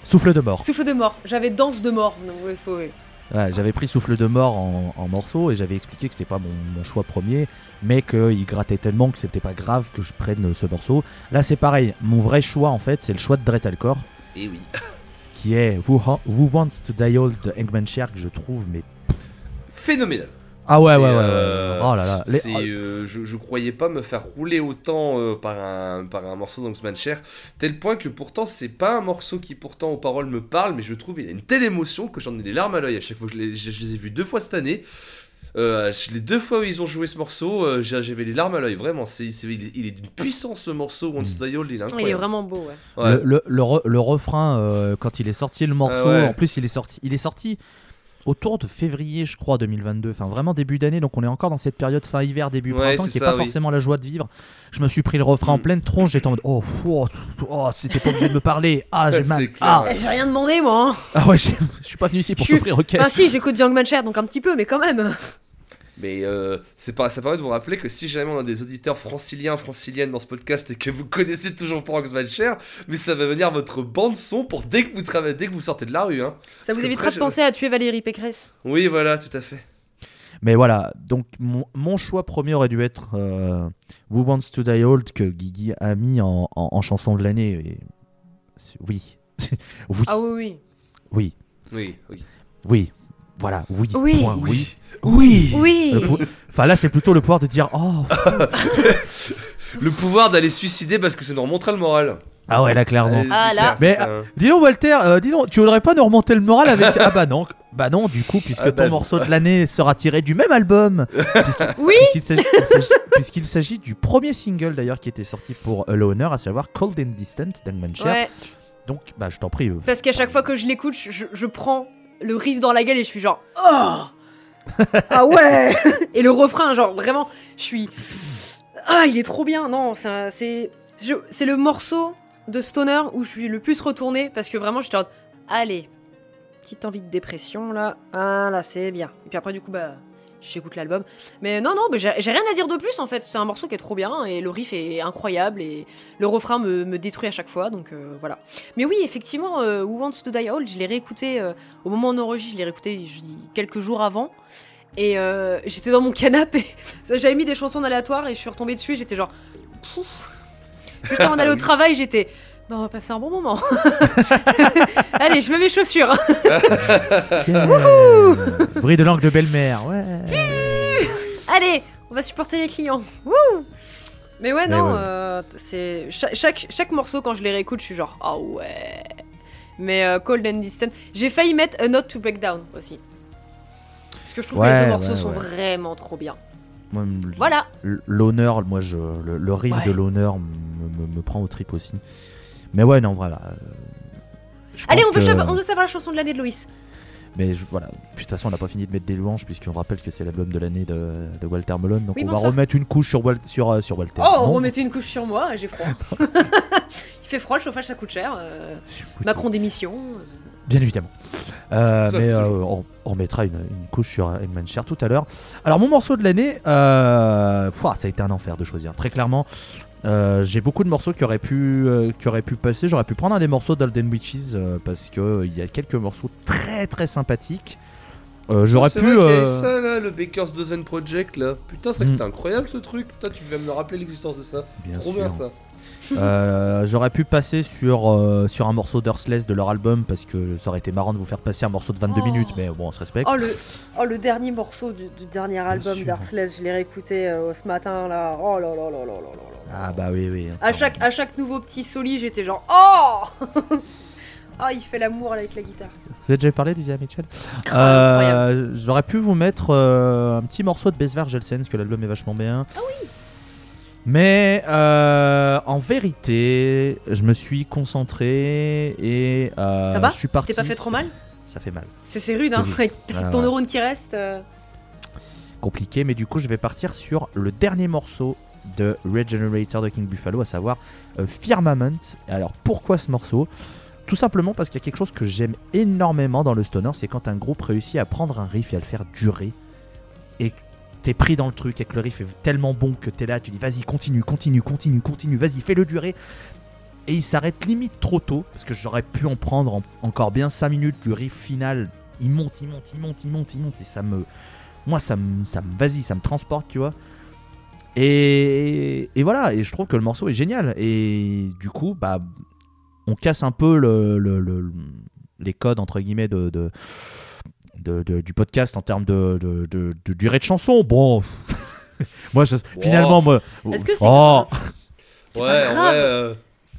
Souffle de mort. souffle de mort. J'avais danse de mort. Donc, ouais, faut, ouais. Ouais, j'avais pris Souffle de mort en, en morceau et j'avais expliqué que c'était pas mon, mon choix premier, mais qu'il grattait tellement que c'était pas grave que je prenne euh, ce morceau. Là, c'est pareil. Mon vrai choix, en fait, c'est le choix de Dretalcore, Et oui. qui est Who, Wants to Die Old de Eggman Share, que je trouve mais Phénoménal. Ah ouais, ouais, ouais. euh, Oh là là. Les- euh, je, je croyais pas me faire rouler autant euh, par, un, par un morceau d'Oxman Cher, tel point que pourtant c'est pas un morceau qui pourtant aux paroles me parle, mais je trouve il a une telle émotion que j'en ai des larmes à l'œil à chaque fois que je les, je- je les ai vus deux fois cette année. Euh, les deux fois où ils ont joué ce morceau, euh, j'ai- j'avais les larmes à l'œil, vraiment. C'est, il est, il est d'une puissance ce morceau, Once Mm. Die Old, il est Il est incroyable. vraiment beau, ouais. Ouais. Le, le, le re- le refrain, euh, quand il est sorti le morceau, Ah ouais. en plus il est sorti, il est sorti autour de février, je crois, 2022. Enfin, vraiment début d'année, donc on est encore dans cette période fin hiver, début Ouais, printemps, qui est ça, pas oui. forcément la joie de vivre. Je me suis pris le refrain en Mm. pleine tronche, j'étais en mode oh, oh, oh, c'était pas obligé de me parler. Ah, j'ai mal. clair, Ah, ouais. Eh, J'ai rien demandé, moi. hein. ah ouais, j'ai- je suis pas venu ici pour s'offrir ok. Enfin, si, j'écoute Youngman Cher, donc un petit peu, mais quand même. Mais euh, c'est pas, ça permet de vous rappeler que si jamais on a des auditeurs franciliens, franciliennes dans ce podcast et que vous connaissez toujours pas Oxman Cher, mais ça va venir votre bande son pour dès que vous travaillez, dès que vous sortez de la rue. Hein. Ça Parce vous évitera de penser à tuer Valérie Pécresse. Oui, voilà, tout à fait. Mais voilà, donc mon, mon choix premier aurait dû être euh, Who Wants to Die Old que Guigui a mis en, en- en chanson de l'année. Oui. oui. Ah oui, oui. Oui. Oui, oui. Oui. Voilà. Oui. Oui. Point, oui. Oui. Oui. Le pou- Enfin là, c'est plutôt le pouvoir de dire oh. Le pouvoir d'aller se suicider parce que ça nous remontera le moral. Ah ouais, là clairement. Euh, Ah, là. Mais- ça, hein. Dis donc Walter, euh, dis donc, tu voudrais pas nous remonter le moral avec ah bah non, bah non du coup puisque Ah bah ton non. morceau de l'année sera tiré du même album. Oui. Puisqu'il s'agit- il s'agit- Puisqu'il s'agit du premier single d'ailleurs qui était sorti pour A Loner, à savoir Cold and Distant d'Angman Cher. Ouais. Donc bah je t'en prie. euh, Parce qu'à chaque fois que je l'écoute, je, je- je prends le riff dans la gueule et je suis genre Oh Ah ouais Et le refrain, genre vraiment, je suis Ah, il est trop bien. Non, c'est c'est le morceau de Stoner où je suis le plus retourné parce que vraiment j'étais en Allez, petite envie de dépression là. Ah là, c'est bien. Et puis après, du coup, bah. J'écoute l'album. Mais non, non, mais j'ai rien à dire de plus en fait. C'est un morceau qui est trop bien et le riff est incroyable et le refrain me, me détruit à chaque fois. Donc euh, voilà. Mais oui, effectivement, euh, Who Wants to Die Old, je l'ai réécouté euh, au moment où on enregistre, je l'ai réécouté je dis, quelques jours avant. Et j'étais dans mon canapé, j'avais mis des chansons aléatoires et je suis retombée dessus et j'étais genre. Pouf. Juste avant d'aller au travail, j'étais. Bah, on va passer un bon moment. Allez, je mets mes chaussures. yeah. Bruit de langue de belle-mère, ouais. Allez, on va supporter les clients. Wouh Mais ouais, Mais non, ouais. euh, c'est chaque, chaque, chaque morceau quand je les réécoute, je suis genre ah ouais. Mais euh, Cold and Distant, j'ai failli mettre A Note to Break Down aussi. Parce que je trouve que les Ouais, deux morceaux ouais, sont ouais. vraiment trop bien. Moi, le- Voilà. L'honneur, moi je le, le riff Ouais. de l'honneur me, me- me prend au trip aussi. Mais ouais non voilà. euh, je Allez, on veut, que- on veut savoir la chanson de l'année de Loïs. Mais je- voilà, Puis, de toute façon, on n'a pas fini de mettre des louanges, puisqu'on rappelle que c'est l'album de l'année de, de Walter Malone. Donc Oui, on va remettre une couche sur, Wal- sur, euh, sur Walter. Oh, Non, remettez une couche sur moi, j'ai froid. Il fait froid, le chauffage ça coûte cher. euh, Macron démission. Bien évidemment. Euh, mais euh, on, on remettra une, une couche sur Eggman Cher tout à l'heure. Alors, mon morceau de l'année, euh, ça a été un enfer de choisir. Très clairement, euh, j'ai beaucoup de morceaux qui auraient pu, qui auraient pu passer. J'aurais pu prendre un des morceaux d'Alden Witches parce qu'il y a quelques morceaux très très sympathiques. J'aurais pu. vrai ça là, le Baker's Dozen Project là. Putain, c'est que Mm. c'était incroyable ce truc. Putain, tu viens me rappeler l'existence de ça. bien Trop sûr. bien ça. Euh, J'aurais pu passer sur, euh, sur un morceau d'Earthless de leur album parce que ça aurait été marrant de vous faire passer un morceau de 22 Oh. minutes, mais bon, on se respecte. Oh le, oh, le dernier morceau du, du dernier album d'Arsless, je l'ai réécouté euh, ce matin là. Oh là là là là là là là. Ah bah oui, oui. À chaque, à chaque nouveau petit soli, j'étais genre Oh Ah, il fait l'amour avec la guitare. Vous avez déjà parlé d'Isia Mitchell? J'aurais pu vous mettre euh, un petit morceau de Besvar Gelsen, parce que l'album est vachement bien. Ah oui Mais euh, en vérité, je me suis concentré et euh, Ça va je suis Tu parti. t'es pas fait trop mal Ça fait mal. C'est rude, hein, avec ton neurone qui reste. euh. Compliqué, mais du coup, je vais partir sur le dernier morceau de Regenerator de King Buffalo, à savoir euh, Firmament. Alors, pourquoi ce morceau? Tout simplement parce qu'il y a quelque chose que j'aime énormément dans le stoner, c'est quand un groupe réussit à prendre un riff et à le faire durer. Et t'es pris dans le truc et que le riff est tellement bon que t'es là, tu dis vas-y, continue, continue, continue, continue, vas-y, fais-le durer. Et il s'arrête limite trop tôt, parce que j'aurais pu en prendre en- encore bien 5 minutes du riff final. Il monte, il monte, il monte, il monte, il monte, et ça me. Moi, ça me. Ça me vas-y, ça me transporte, tu vois. Et, et voilà, et je trouve que le morceau est génial. Et du coup, bah, on casse un peu le, le- le- les codes, entre guillemets, de, de- de- du podcast en termes de, de, de- de durée de chanson. Bon, moi, je- finalement, moi. Est-ce que c'est Oh, grave C'est Ouais, pas en grave. vrai, euh,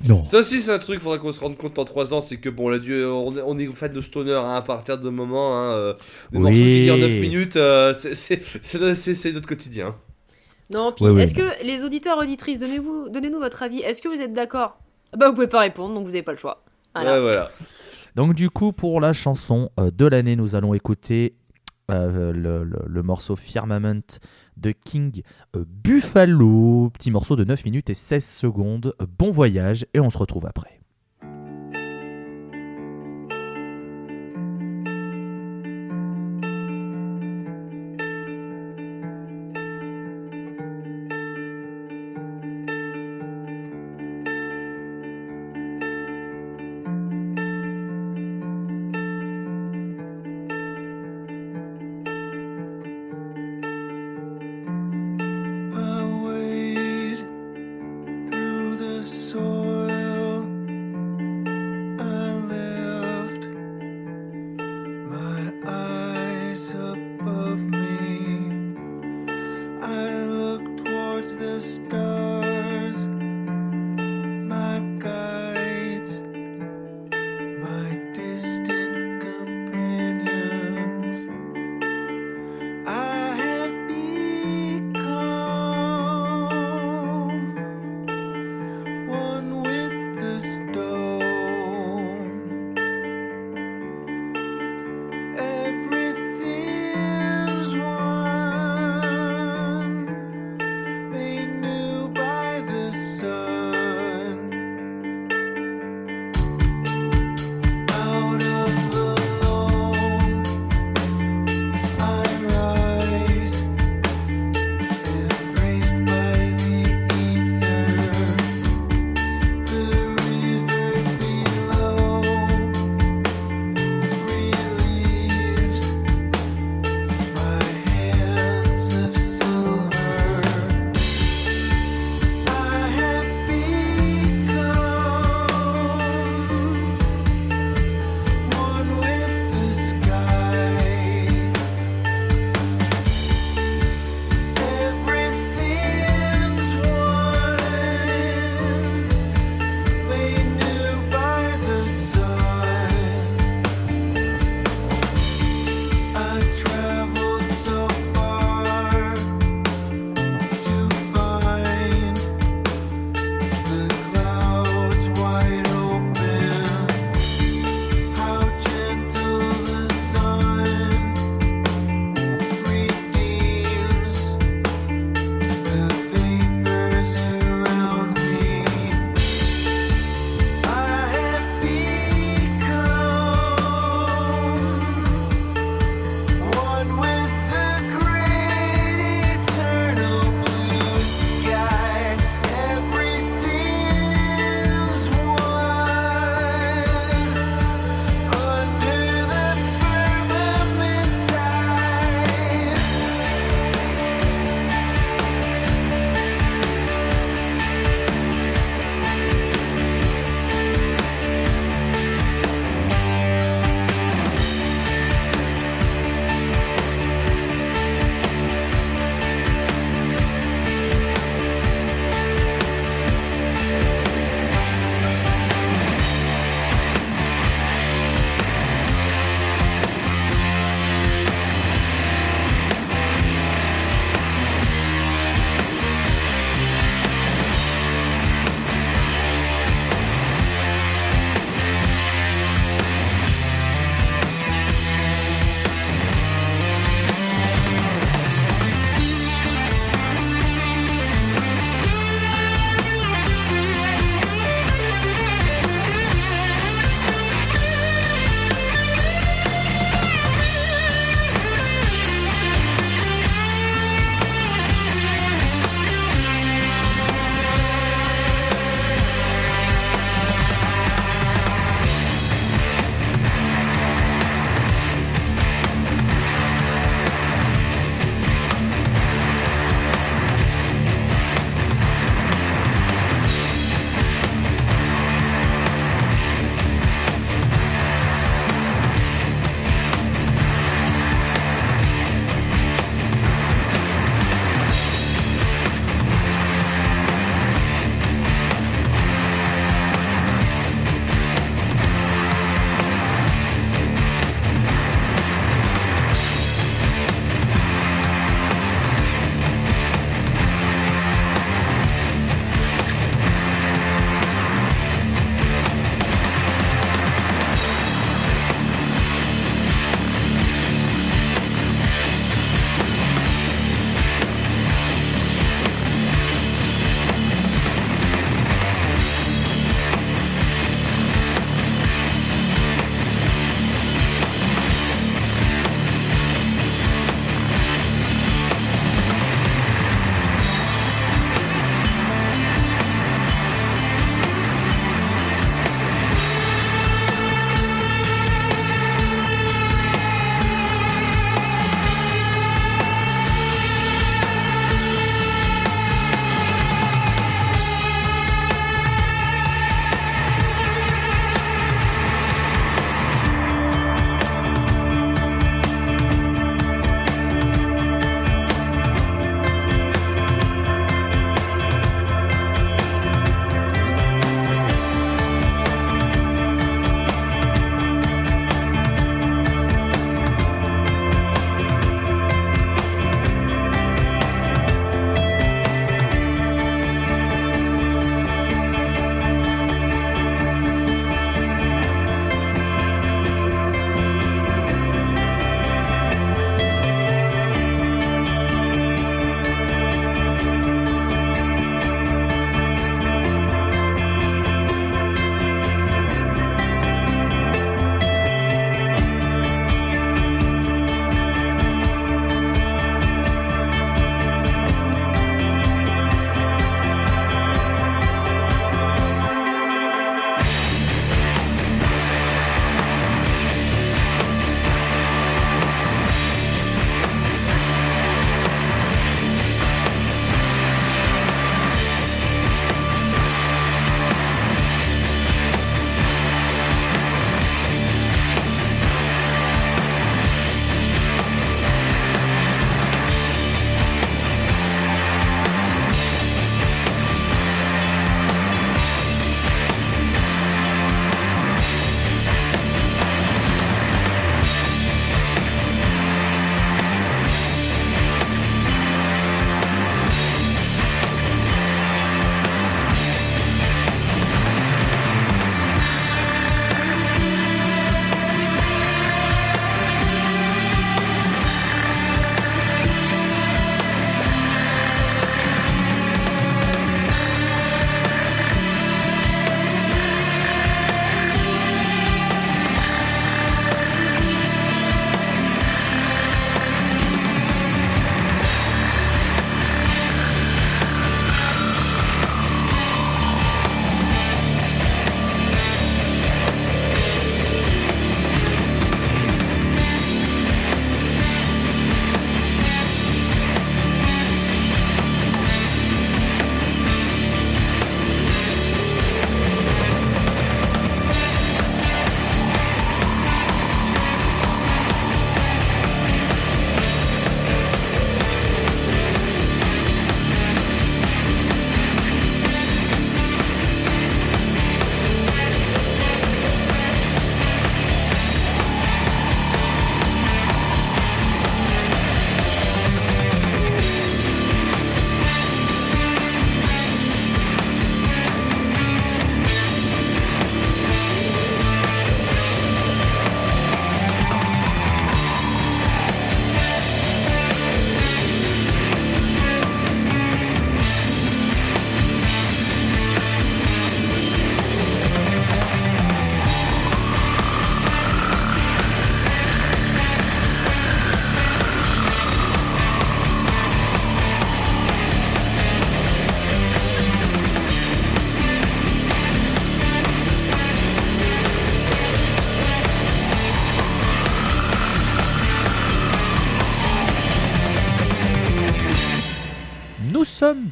Non. Ça aussi, c'est un truc, faudrait qu'on se rende compte en 3 ans, c'est que bon, la du- on, est- on est fan de stoner hein, à partir de moment. Hein, euh, des Oui. morceaux qui durent 9 minutes, euh, c'est- c'est c'est- c'est- c'est notre quotidien. Non, puis Ouais, ouais, est-ce que les auditeurs auditrices, donnez-vous, donnez-nous votre avis. Est-ce que vous êtes d'accord? Ah Bah vous pouvez pas répondre, donc vous n'avez pas le choix. Voilà. Ouais, voilà. Donc du coup, pour la chanson euh, de l'année, nous allons écouter euh, le, le- morceau Firmament de King euh, Buffalo. Petit morceau de 9 minutes et 16 secondes. Bon voyage et on se retrouve après.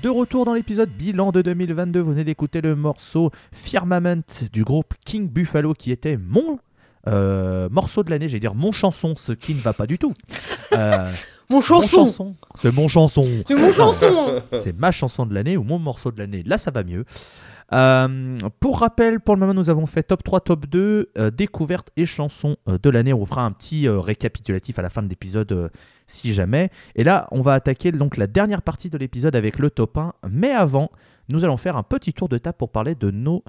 De retour dans l'épisode bilan de 2022. Vous venez d'écouter le morceau Firmament du groupe King Buffalo qui était mon euh, morceau de l'année. J'allais dire mon chanson, ce qui ne va pas du tout. Euh, Mon chanson. C'est mon chanson. C'est mon chanson C'est ma chanson de l'année ou mon morceau de l'année. Là, ça va mieux. Euh, pour rappel, pour le moment, nous avons fait top 3, top 2, euh, découverte et chansons euh, de l'année. On fera un petit récapitulatif à la fin de l'épisode si jamais. Et là, on va attaquer donc la dernière partie de l'épisode avec le top 1. Mais avant, nous allons faire un petit tour de table pour parler de nos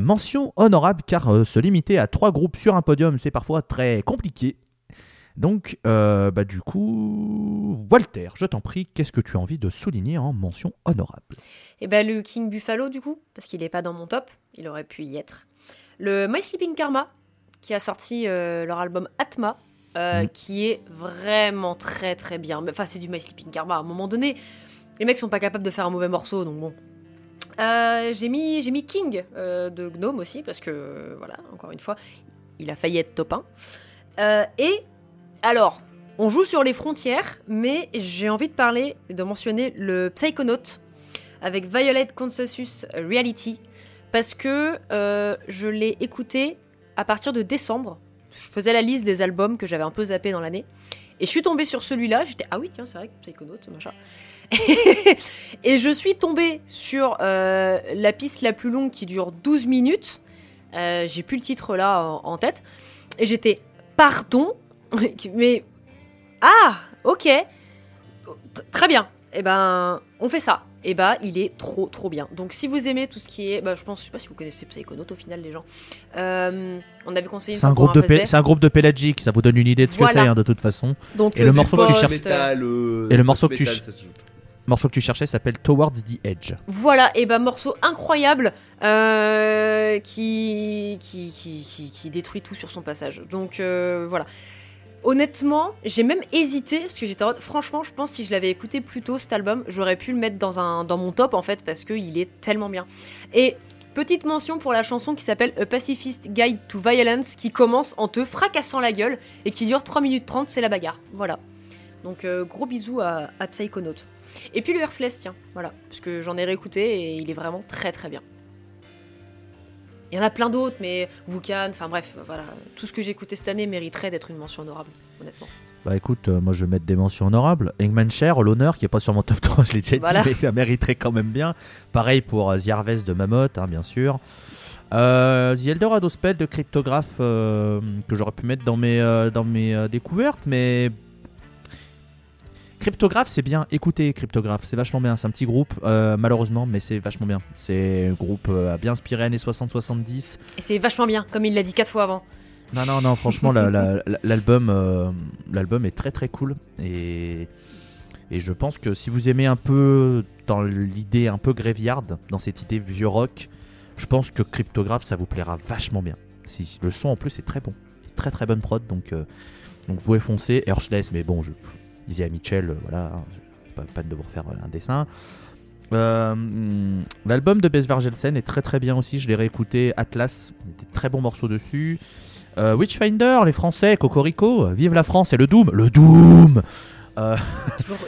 mentions honorables, car se limiter à trois groupes sur un podium, c'est parfois très compliqué. Donc, euh, bah, du coup, Walter, je t'en prie, qu'est-ce que tu as envie de souligner en mention honorable? Et ben le King Buffalo du coup, parce qu'il n'est pas dans mon top, il aurait pu y être. Le My Sleeping Karma, qui a sorti euh, leur album Atma, euh, Mm. qui est vraiment très très bien. Enfin c'est du My Sleeping Karma, à un moment donné, les mecs sont pas capables de faire un mauvais morceau, donc bon. Euh, j'ai mis, j'ai mis King euh, de Gnome aussi, parce que, voilà, encore une fois, il a failli être top 1. Euh, et alors, on joue sur les frontières, mais j'ai envie de parler, de mentionner le Psychonaut avec Violet Consensus Reality, parce que euh, je l'ai écouté à partir de décembre. Je faisais la liste des albums que j'avais un peu zappé dans l'année. Et je suis tombée sur celui-là, j'étais ah oui tiens c'est vrai que Psychonaut machin. et je suis tombée sur euh, la piste la plus longue qui dure 12 minutes. Euh, J'ai plus le titre là en, en tête. Et j'étais pardon, mais ah ok T- très bien. Et ben on fait ça. Et bah il est trop trop bien. Donc si vous aimez tout ce qui est, bah, je pense, je sais pas si vous connaissez Psychonaut au final les gens. Euh, on avait conseillé une C'est un, groupe de c'est un groupe de Pelagic, ça vous donne une idée de ce Voilà. que c'est hein, de toute façon. Donc Et le morceau que tu cherches- euh, Métal, euh, Et le morceau que tu morceau que cherchais s'appelle Towards the Edge. Voilà, et ben morceau incroyable euh, qui, qui, qui, qui, qui détruit tout sur son passage. Donc euh, voilà. Honnêtement, j'ai même hésité parce que j'étais en franchement, je pense que si je l'avais écouté plus tôt cet album, j'aurais pu le mettre dans, mon top en fait parce qu'il est tellement bien. Et petite mention pour la chanson qui s'appelle A Pacifist Guide to Violence qui commence en te fracassant la gueule et qui dure 3 minutes 30, c'est la bagarre. Voilà. Donc euh, gros bisous à, à. Et puis le Heartless, tiens, voilà, parce que j'en ai réécouté et il est vraiment très très bien. Il y en a plein d'autres, mais Wukan, enfin bref, voilà, tout ce que j'ai écouté cette année mériterait d'être une mention honorable, honnêtement. Bah écoute, euh, moi je vais mettre des mentions honorables. Eggman Cher, l'honneur, qui est pas sur mon top 3, je l'ai déjà Voilà. dit, mais ça mériterait quand même bien. Pareil pour euh, The Harvest de Mammoth, hein, bien sûr. Euh, The Eldorado Spell de Cryptographe, euh, que j'aurais pu mettre dans mes, euh, dans mes découvertes, mais. Cryptographe, c'est bien. Écoutez, Cryptographe, c'est vachement bien. C'est un petit groupe, euh, malheureusement, mais c'est vachement bien. C'est un groupe euh, bien inspiré années 60-70. Et c'est vachement bien, comme il l'a dit quatre fois avant. Non, non, non, franchement, la- la- la- l'album euh, l'album est très très cool. Et, et je pense que si vous aimez un peu dans l'idée un peu graveyard, dans cette idée vieux rock, je pense que Cryptographe ça vous plaira vachement bien. Si, le son en plus est très bon. Très très bonne prod, donc, euh, donc vous pouvez foncer. Earthless, mais bon, je disais à Mitchell, euh, voilà, hein, pas, pas de vous refaire euh, un dessin. Euh, hum, L'album de Bess Vergelsen est très très bien aussi, je l'ai réécouté. Atlas, il y a des très bons morceaux dessus. Euh, Witchfinder, les Français, Cocorico, vive la France et le Doom, le Doom Euh,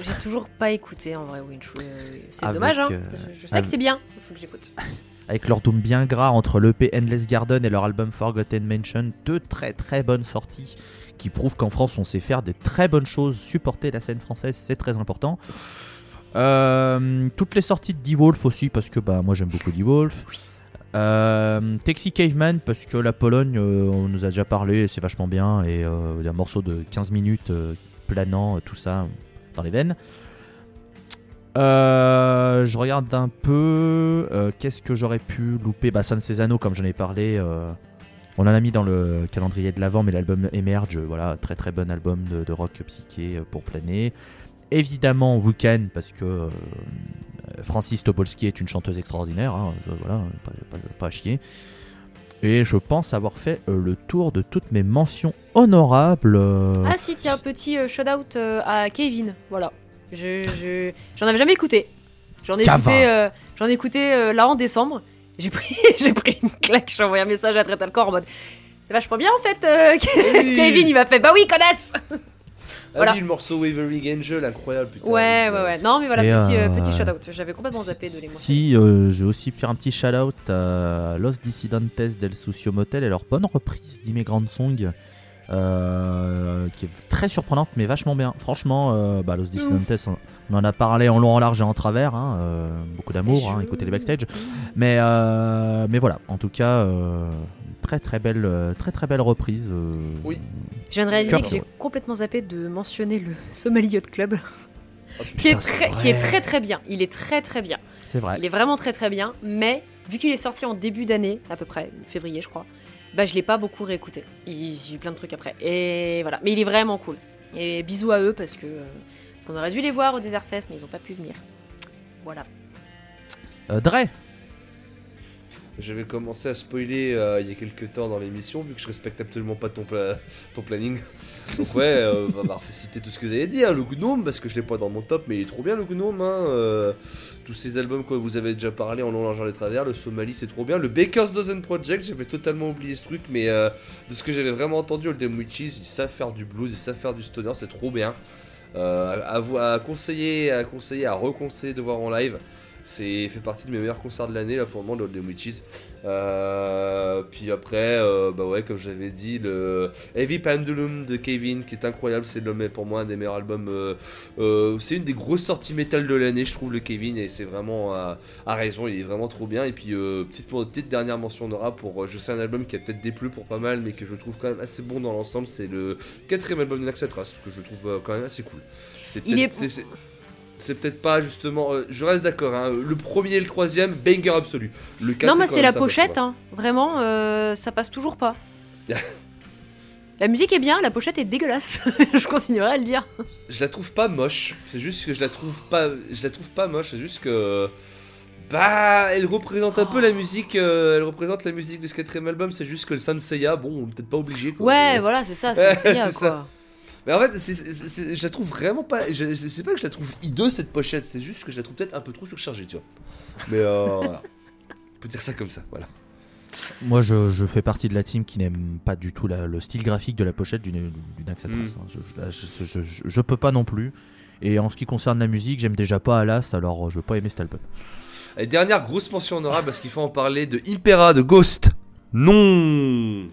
J'ai toujours pas écouté en vrai Winch. euh, C'est dommage, hein. Je, je sais avec- que c'est bien, il faut que j'écoute. avec leur Doom bien gras entre l'EP Endless Garden et leur album Forgotten Mansion, deux très très bonnes sorties qui prouvent qu'en France on sait faire des très bonnes choses, supporter la scène française c'est très important. Euh, toutes les sorties de D-Wolf aussi parce que bah, moi j'aime beaucoup D-Wolf. Euh, Taxi Caveman parce que la Pologne euh, on nous a déjà parlé c'est vachement bien et un morceau de 15 minutes planant tout ça dans les veines. Je regarde un peu. Qu'est-ce que j'aurais pu louper? Bah, San Cesano, comme j'en ai parlé. On en a mis dans le calendrier de l'avant, mais l'album Emerge, euh, voilà, très très bon album de, de rock psyché euh, pour planer. Évidemment, Wukan, parce que euh, Francis Topolsky est une chanteuse extraordinaire, hein, euh, voilà, pas, pas- pas à chier. Et je pense avoir fait euh, le tour de toutes mes mentions honorables. euh, Ah si, tiens, petit euh, shout-out à Kevin, voilà. Je, je- j'en avais jamais écouté. J'en ai écouté, j'en ai écouté là en décembre. J'ai pris, j'ai pris une claque, j'ai envoyé un message à Tretalcor en mode C'est vachement bien en fait, euh, Oui. Kevin il m'a fait Bah oui, connasse Voilà. Ah oui, le morceau Wavering Angel, incroyable, putain. Ouais, ouais, ouais. Non, mais voilà, Et, petit, euh, euh, petit shout-out. J'avais complètement zappé de les. Si, euh, je vais aussi faire un petit shout-out à Los Dissidentes del Sucio Motel et leur bonne reprise d'Immigrant Song. Euh, qui est très surprenante mais vachement bien. Franchement, euh, bah, Los Dissidentes, on, on en a parlé en long, en large et en travers. hein, euh, beaucoup d'amour, hein, écoutez les backstage. Mais, euh, mais voilà, en tout cas, euh, très très belle, très très belle reprise. euh, Oui. Je viens de réaliser Cœur, que j'ai ouais. complètement zappé de mentionner le Somali Yacht Club, Oh, qui est, très, qui est très très bien. Il est très très bien. C'est vrai. Il est vraiment très très bien, mais vu qu'il est sorti en début d'année, à peu près, février je crois, bah je l'ai pas beaucoup réécouté. J'ai eu plein de trucs après. Et voilà, mais il est vraiment cool. Et bisous à eux parce que euh, parce qu'on aurait dû les voir au Desert Fest, mais ils ont pas pu venir. Voilà. Euh, Dre, J'avais commencé à spoiler euh, il y a quelques temps dans l'émission, vu que je respecte absolument pas ton, pla- ton planning. Donc ouais, euh, on va citer tout ce que vous avez dit, hein, le Gnome, parce que je l'ai pas dans mon top, mais il est trop bien le Gnome. Hein, euh, tous ces albums que vous avez déjà parlé en long, large, les travers, le Somalie c'est trop bien. Le Baker's Dozen Project, j'avais totalement oublié ce truc, mais euh, de ce que j'avais vraiment entendu, Dem Witches, ils savent faire du blues, ils savent faire du stoner, c'est trop bien. Euh, à, à conseiller, à conseiller, à reconseiller de voir en live. C'est fait partie de mes meilleurs concerts de l'année là pour le moment, Old Dem Witches. Euh, puis après, euh, bah ouais, comme j'avais dit, le Heavy Pendulum de Kevin qui est incroyable. C'est le pour moi un des meilleurs albums. euh, euh, c'est une des grosses sorties métal de l'année, je trouve, le Kevin, et c'est vraiment à, à raison. Il est vraiment trop bien. Et puis petite, petite dernière mention d'Aura pour, je sais un album qui a peut-être déplu pour pas mal, mais que je trouve quand même assez bon dans l'ensemble. C'est le quatrième album d'Inaxatras que je trouve quand même assez cool. C'est Il est- c'est peut-être pas justement. euh, je reste d'accord. hein, le premier et le troisième, banger absolu. Le non, quatrième, mais c'est la pochette, hein. Vraiment, euh, ça passe toujours pas. la musique est bien, la pochette est dégueulasse. je continuerai à le dire. Je la trouve pas moche. C'est juste que je la trouve pas. Je la trouve pas moche. C'est juste que. Bah, elle représente un peu la musique. euh, elle représente la musique de ce quatrième album. C'est juste que le Sanseiya, bon, peut-être pas obligé. Quoi, Ouais, mais- voilà, c'est ça, Ouais, c'est Seiya, c'est quoi. ça. Mais en fait, je la trouve vraiment pas. C'est pas que je la trouve hideuse cette pochette. C'est juste que je la trouve peut-être un peu trop surchargée, tu vois. Mais euh, voilà. On peut dire ça comme ça, voilà. moi je, je fais partie de la team qui n'aime pas du tout la- le style graphique de la pochette d'une Axatras, Mm. hein. Je, peux pas non plus. Et en ce qui concerne la musique, j'aime déjà pas Alas, alors euh, je veux pas aimer cet album. Et dernière grosse mention honorable parce qu'il faut en parler de Impera de Ghost. Non.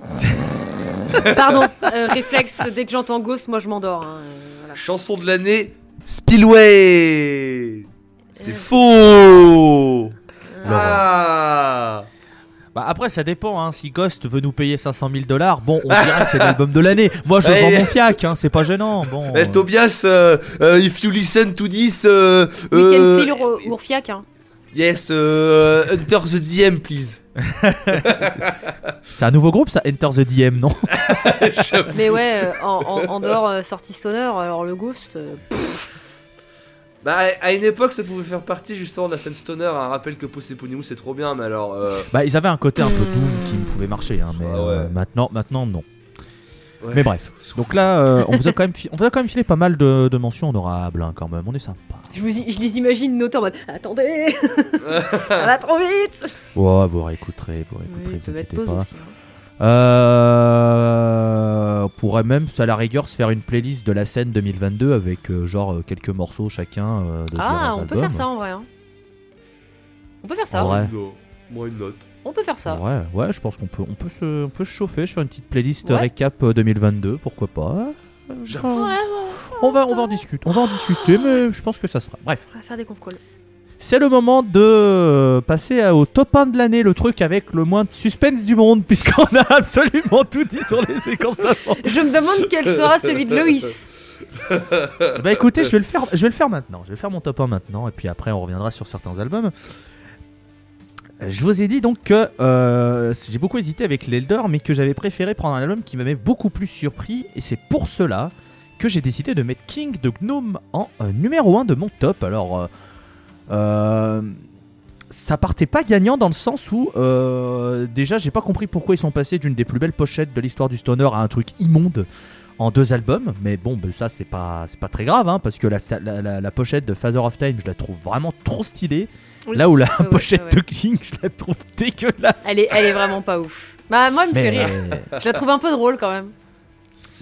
Pardon, euh, réflexe, dès que j'entends Ghost, moi je m'endors. hein, euh, voilà. Chanson de l'année, Spillway. C'est Euh. faux. Euh, Ah. Bah après ça dépend, hein. si Ghost veut nous payer 500 000 dollars, bon on dirait que c'est l'album de l'année. Moi je Ouais. vends mon fiac, hein, c'est pas gênant. Bon, Eh, euh, Tobias, euh, euh, if you listen to this, euh, We euh, can see Ur- Urfiak. Hein. Yes, euh, Enter the DM, please. c'est un nouveau groupe ça, Enter the DM, non Mais ouais, euh, en, en, en dehors euh, sortie stoner, alors le Ghost. euh, Bah, à une époque, ça pouvait faire partie justement de la scène stoner. Un rappel que Posseponimou, c'est trop bien, mais alors. euh, Bah ils avaient un côté un peu Hmm. doom qui pouvait marcher, hein, mais Ah ouais. euh, maintenant, maintenant non. Ouais. Mais bref, donc là euh, on, vous a quand même fi- on vous a quand même filé pas mal de, de mentions honorables hein, quand même, on est sympa. je, vous, y- je les imagine noter en mode Attendez, ça va trop vite. Ouais, vous réécouterez, vous réécouterez, Oui, vous peut mettre inquiétez pause pas. aussi. hein. Euh, on pourrait même, à la rigueur, se faire une playlist de la scène 2022 avec euh, genre quelques morceaux chacun euh, de Ah, différents on peut faire ça en vrai. hein. On peut faire ça. En vrai. Non, moi une note. On peut faire ça. Ouais, ouais, je pense qu'on peut, on peut se, on peut se chauffer, je fais une petite playlist Ouais. récap euh, 2022, pourquoi pas. Euh, on- Ouais, ouais, On va, on va en discuter, on va en discuter, mais je pense que ça sera. Bref, on va faire des conf calls. c'est le moment de euh, passer au top 1 de l'année, le truc avec le moins de suspense du monde, puisqu'on a absolument tout dit sur les séquences d'avant. Je me demande quel sera celui de Loïs. Bah écoutez, je vais le faire, je vais le faire maintenant. Je vais faire mon top 1 maintenant et puis après on reviendra sur certains albums. Je vous ai dit donc que euh, j'ai beaucoup hésité avec l'Elder, mais que j'avais préféré prendre un album qui m'avait beaucoup plus surpris, et c'est pour cela que j'ai décidé de mettre King de Gnome en euh, numéro 1 de mon top. Alors, euh, ça partait pas gagnant dans le sens où déjà j'ai pas compris pourquoi ils sont passés d'une des plus belles pochettes de l'histoire du stoner à un truc immonde en deux albums, mais bon, ben ça c'est pas très grave, hein, parce que la- la pochette de Father of Time, je la trouve vraiment trop stylée. Oui. Là où la Ouais, pochette ouais, ouais. de King, je la trouve dégueulasse. Elle est, elle est vraiment pas ouf. Bah, moi, elle me fait Mais rire. Je la trouve un peu drôle quand même.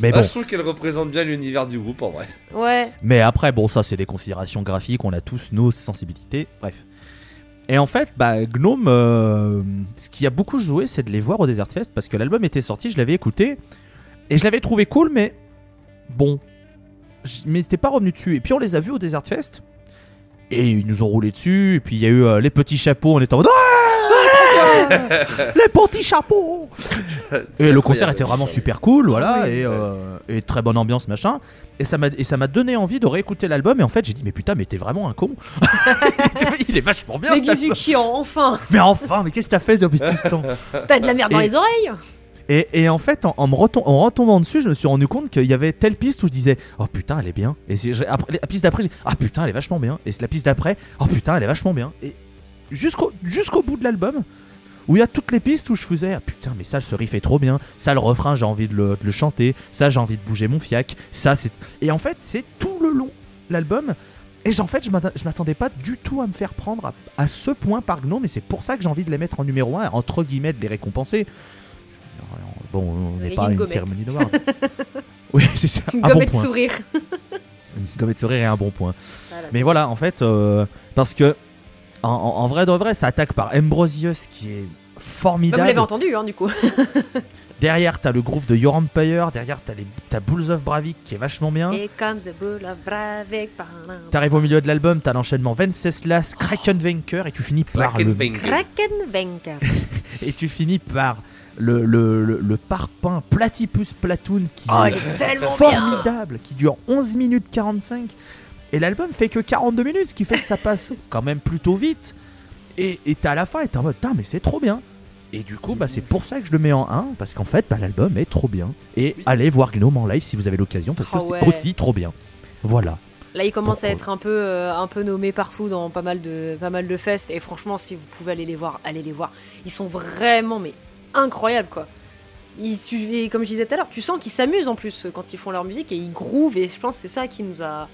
Mais Ah, bon. je trouve qu'elle représente bien l'univers du groupe en vrai. Ouais. Mais après, bon, ça, c'est des considérations graphiques. On a tous nos sensibilités. Bref. Et en fait, bah, Gnome, euh, ce qui a beaucoup joué, c'est de les voir au Desert Fest parce que l'album était sorti, je l'avais écouté et je l'avais trouvé cool, mais bon, je m'étais pas revenu dessus. Et puis on les a vus au Desert Fest et ils nous ont roulé dessus. Et puis il y a eu euh, les petits chapeaux, on était en mode Ouais les petits chapeaux. Et le concert était vraiment super cool, voilà, Oui. et, euh, et très bonne ambiance, machin. Et ça m'a et ça m'a donné envie de réécouter l'album. Et en fait, j'ai dit mais putain, mais t'es vraiment un con. Il est vachement bien. Mais. Gizukian, enfin Mais enfin, mais qu'est-ce que t'as fait depuis tout ce temps? T'as de la merde dans Et- les oreilles et, en fait, en, me en retombant dessus, je me suis rendu compte qu'il y avait telle piste où je disais oh putain, elle est bien. Et la piste d'après, j'ai ah putain, elle est vachement bien. Et la piste d'après, oh putain, elle est vachement bien. Et jusqu'au jusqu'au bout de l'album, où il y a toutes les pistes où je faisais ah putain, mais ça, ce riff est trop bien. Ça, le refrain, j'ai envie de le, chanter. Ça, j'ai envie de bouger mon fiac. Ça, c'est. Et en fait, c'est tout le long l'album. Et en fait, je m'attendais pas du tout à me faire prendre à, ce point par Gnome, et c'est pour ça que j'ai envie de les mettre en numéro 1, entre guillemets, de les récompenser. Bon, on n'est pas une à une gommette. cérémonie d'award. oui, c'est ça. Une un bon gommette point. sourire. Une gommette de sourire et un bon point. Voilà, Mais voilà, en fait, euh, parce que en, en- en vrai de vrai, ça attaque par Ambrosius qui est Bah, vous formidable. l'avez entendu, hein, du coup. derrière, t'as le groove de Your Empire. Derrière, t'as les- t'as Bulls of Bravik qui est vachement bien. Et comme the bull of Bravik. T'arrives au milieu de l'album, t'as l'enchaînement Venceslas, Krakenvenker et tu finis par le Krakenbanger. Krakenvenker. et tu finis par le le, le, le parpaing Platypus Platoon qui Oh, est il est tellement bien formidable, qui dure 11 minutes 45. Et l'album fait que 42 minutes, ce qui fait que ça passe quand même plutôt vite. Et et t'es à la fin et t'es en mode, mais c'est trop bien. Et du coup, bah, c'est pour ça que je le mets en 1, parce qu'en fait, bah, l'album est trop bien. Et Oui. allez voir Gnome en live si vous avez l'occasion, parce que Ah ouais. c'est aussi trop bien. Voilà. Là, il commence à être un peu, euh, un peu nommé partout dans pas mal de, pas mal de fests. Et franchement, si vous pouvez aller les voir, allez les voir. Ils sont vraiment, mais incroyables, quoi. Ils, tu- et comme je disais tout à l'heure, tu sens qu'ils s'amusent en plus quand ils font leur musique et ils groovent. Et je pense que c'est ça qui nous a,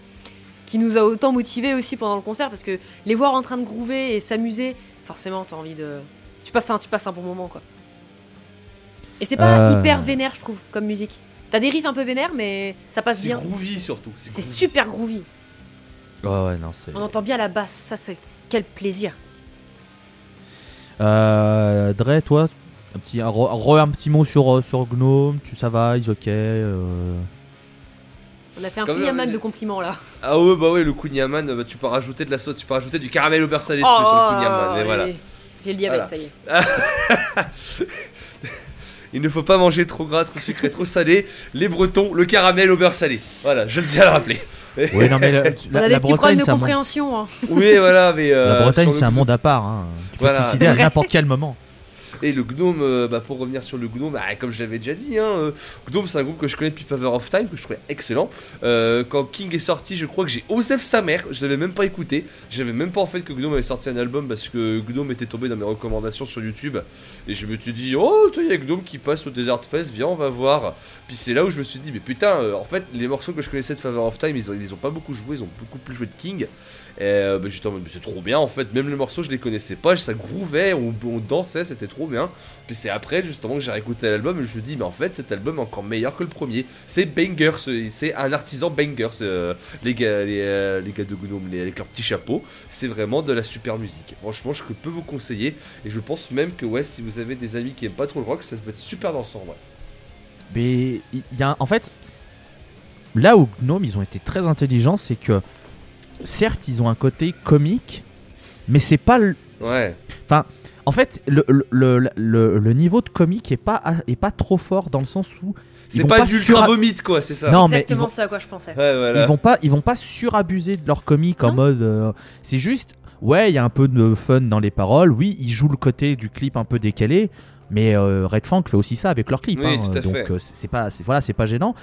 qui nous a autant motivés aussi pendant le concert parce que les voir en train de groover et s'amuser, forcément, t'as envie de, tu passes, enfin, tu passes un bon moment, quoi. Et c'est pas Euh. hyper vénère, je trouve, comme musique. T'as des riffs un peu vénères, mais ça passe C'est bien. groovy surtout. C'est super groovy. Ouais, ouais, non, c'est. On entend bien la basse, ça c'est quel plaisir. Euh, Dre, toi, un petit, un, re- un petit mot sur, euh, sur Gnome, tu, ça va, ils ok. euh, On a fait un Kunyaman de compliments là. Ah ouais, bah ouais, le Kunyaman, bah, tu peux rajouter de la sauce, tu peux rajouter du caramel au beurre salé dessus sur le Kunyaman. Et voilà. J'ai le diabète, Voilà. ça y est. Il ne faut pas manger trop gras, trop sucré, trop salé. Les Bretons, le caramel au beurre salé. Voilà, je le tiens à le rappeler. Oui, non, mais la, tu- On a la des petits problèmes Bretagne, de c'est un, monde- compréhension. hein. Oui, voilà, mais. euh, la Bretagne, c'est un monde à part. Hein. Tu peux Voilà. te suicider à n'importe quel moment. Et le Gnome, euh, bah, pour revenir sur le Gnome, bah, comme je l'avais déjà dit, hein, euh, Gnome c'est un groupe que je connais depuis Power of Time, que je trouvais excellent. Euh, quand King est sorti, je crois que j'ai Osef sa mère, je l'avais même pas écouté. J'avais même pas en fait que Gnome avait sorti un album parce que Gnome était tombé dans mes recommandations sur YouTube. Et je me suis dit, oh, il y a Gnome qui passe au Desert Fest, viens, on va voir. Puis c'est là où je me suis dit, mais putain, en fait, les morceaux que je connaissais de Power of Time, ils, ont, ils pas beaucoup joué, ils ont beaucoup plus joué de King. Et euh, bah, j'étais en mode, c'est trop bien en fait, même les morceaux je les connaissais pas, ça groovait, on, dansait, c'était trop bien. Puis c'est après justement que j'ai réécouté l'album et je me dis, mais en fait cet album est encore meilleur que le premier. C'est banger, c'est c'est un artisan banger, euh, les, gars, les, euh, les gars de Gnome, avec leurs petits chapeaux. C'est vraiment de la super musique. Franchement, je peux vous conseiller et je pense même que ouais, si vous avez des amis qui aiment pas trop le rock, ça peut être super dansant. Ouais. Mais il y a, en fait, là où Gnome, ils ont été très intelligents, c'est que certes, ils ont un côté comique, mais c'est pas le, Ouais, En fait, le, le, le, niveau de comique est pas, est pas trop fort dans le sens où. ils c'est vont pas, du ultra vomite quoi, c'est ça. Non, C'est mais exactement vont, ce à quoi je pensais. Ouais, voilà. ils vont pas, ils vont pas surabuser de leur comique en mode. euh, c'est juste, ouais, il y a un peu de fun dans les paroles. Oui, ils jouent le côté du clip un peu décalé, mais euh, Red Fang fait aussi ça avec leurs clips. Oui, hein, tout à donc fait. euh, c'est c'est pas, c'est- voilà, c'est pas gênant.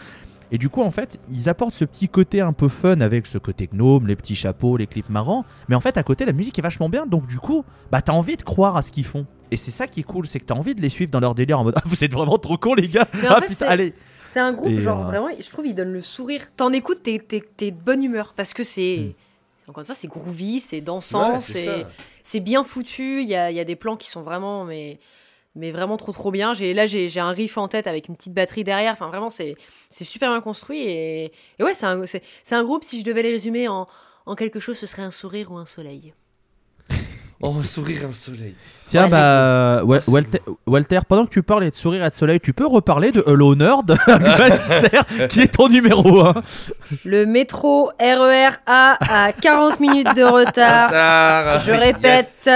Et du coup, en fait, ils apportent ce petit côté un peu fun avec ce côté gnome, les petits chapeaux, les clips marrants. Mais en fait, à côté, la musique est vachement bien. Donc, du coup, bah, t'as envie de croire à ce qu'ils font. Et c'est ça qui est cool, c'est que t'as envie de les suivre dans leur délire en mode Ah, vous êtes vraiment trop cons, les gars. Mais en ah fait, putain, c'est- allez. C'est un groupe, Et, genre euh, vraiment, je trouve, il donne le sourire. T'en écoutes, t'es, t'es, t'es de bonne humeur parce que c'est. Mm. Encore une fois, c'est groovy, c'est dansant, Ouais, c'est c'est, bien foutu. Il y a, il y a des plans qui sont vraiment mais, mais vraiment trop trop bien. J'ai là j'ai j'ai un riff en tête avec une petite batterie derrière. Enfin vraiment c'est c'est super bien construit et, et ouais c'est un c'est c'est un groupe si je devais les résumer en en quelque chose ce serait un sourire ou un soleil. Oh, un sourire, un soleil. Tiens, Ouais, bah, Wa- Ah, Walter, Walter, pendant que tu parles et de sourire et de soleil, tu peux reparler de l'honneur de Gvalser, qui est ton numéro 1. Le métro RER A a 40 minutes de retard. Tard. Je répète. Yes.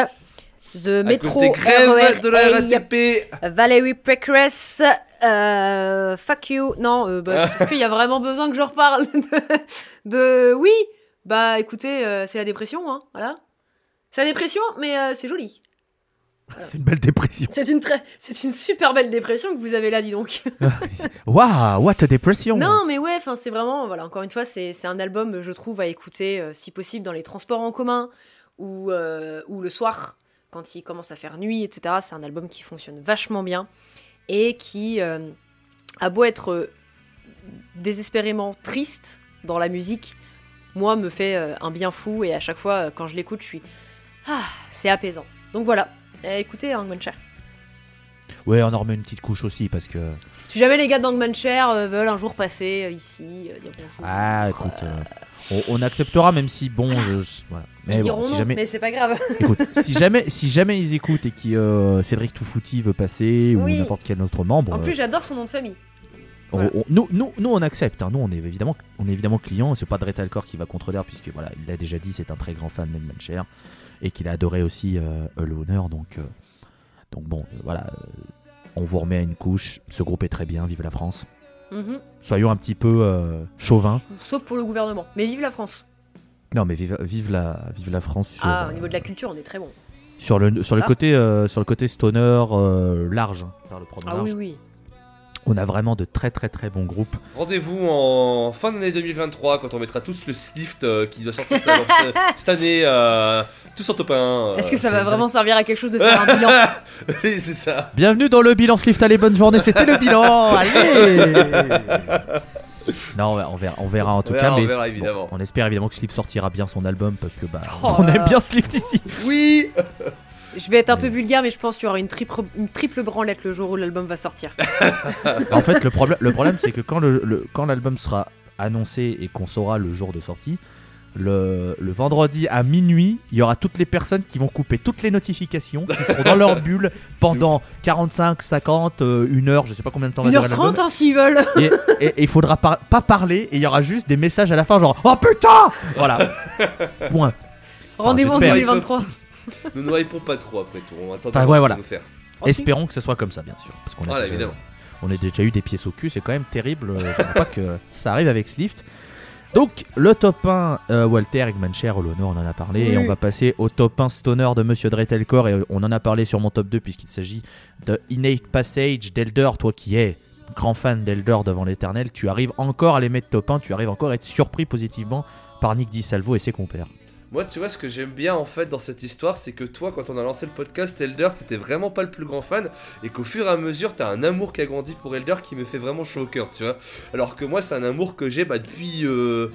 The À cause des grèves de la RER RATP. Valérie Pécresse. euh, fuck you. Non, euh, bah, est-ce qu'il y a vraiment besoin que je reparle de, de- Oui, bah écoutez, euh, c'est la dépression, hein, voilà. C'est la dépression, mais euh, c'est joli. C'est une belle dépression. C'est une, très, c'est une super belle dépression que vous avez là, dis donc. Waouh, what a dépression. Non, mais ouais, c'est vraiment, voilà, encore une fois, c'est c'est un album, je trouve, à écouter, euh, si possible, dans les transports en commun ou, euh, ou le soir, quand il commence à faire nuit, etc. C'est un album qui fonctionne vachement bien et qui euh, a beau être euh, désespérément triste dans la musique, moi, me fait euh, un bien fou et à chaque fois, euh, quand je l'écoute, je suis. Ah, c'est apaisant. Donc voilà, Euh, écoutez, Hangman Chair. Ouais, on en remet une petite couche aussi parce que. Si jamais les gars Chair euh, veulent un jour passer euh, ici, euh, dire bonjour. Ah, écoute, euh, on, on acceptera même si bon. je- je- voilà. Ils Mais bon, diront si non, jamais, mais c'est pas grave. écoute, si jamais, si jamais ils écoutent et que euh, Cédric Toufouti veut passer Oui. ou n'importe quel autre membre, En plus, j'adore son nom de famille. on- voilà. on- nous, nous, nous, on accepte. hein. Nous, on est évidemment, on est évidemment client. C'est pas Dretalcore qui va contredire puisque voilà, il l'a déjà dit, c'est un très grand fan d'Edmund Cher et qu'il a adoré aussi euh, L'Honneur. Donc, euh, donc bon, euh, voilà, euh, on vous remet à une couche. Ce groupe est très bien. Vive la France. Mhm. Soyons un petit peu euh, chauvins. Sauf pour le gouvernement. Mais vive la France. Non, mais vive, vive la, vive la France sur, Ah, au niveau de la culture, on est très bon. sur le sur le Ça. côté euh, sur le côté stoner euh, large, hein, par le pronom Ah large. oui, oui. On a vraiment de très très très bons groupes. Rendez-vous en fin d'année 2023 quand on mettra tous le Slift euh, qui doit sortir cette, euh, cette année, euh, tous en top 1. Est-ce que ça va vraiment servir à quelque chose de faire un bilan Oui, c'est ça. Bienvenue dans le bilan Slift. Allez, bonne journée. C'était le bilan. Allez. Non, on verra, on verra en tout On cas. verra, on mais verra, bon, évidemment. on espère évidemment que Slift sortira bien son album parce que bah, Oh on aime bien Slift ici. Oui Je vais être un peu vulgaire, mais je pense qu'il y aura une triple, une triple branlette le jour où l'album va sortir. en fait, le problème, le problème c'est que quand le, le- quand l'album sera annoncé et qu'on saura le jour de sortie, le, le vendredi à minuit, il y aura toutes les personnes qui vont couper toutes les notifications, qui seront dans leur bulle pendant 45, 50, euh, une heure, je sais pas combien de temps va durer 1h30 l'album. hein, s'ils veulent. Et, il faudra par- pas parler et il y aura juste des messages à la fin genre Oh putain Voilà. Point. Rendez-vous en j'espère. 2023. Nous ne répondons pas trop après tout. On attend Enfin, de ouais, voilà. nous faire. Espérons que ce soit comme ça, bien sûr. Parce qu'on a, Voilà, déjà, on a déjà eu des pièces au cul, c'est quand même terrible. euh, Je ne pas que ça arrive avec Slift. Donc, le top 1, euh, Walter Eggmancher, l'honneur, on en a parlé. Oui. Et on va passer au top 1 stoner de Monsieur Dretelcore. Et on en a parlé sur mon top 2, puisqu'il s'agit de Innate Passage d'Elder. Toi qui es grand fan d'Elder devant l'éternel, tu arrives encore à les mettre top 1. Tu arrives encore à être surpris positivement par Nick DiSalvo et ses compères. Moi, tu vois, ce que j'aime bien en fait dans cette histoire, c'est que toi, quand on a lancé le podcast Elder, c'était vraiment pas le plus grand fan, et qu'au fur et à mesure, t'as un amour qui a grandi pour Elder qui me fait vraiment chaud au cœur, tu vois. Alors que moi, c'est un amour que j'ai bah, depuis, euh,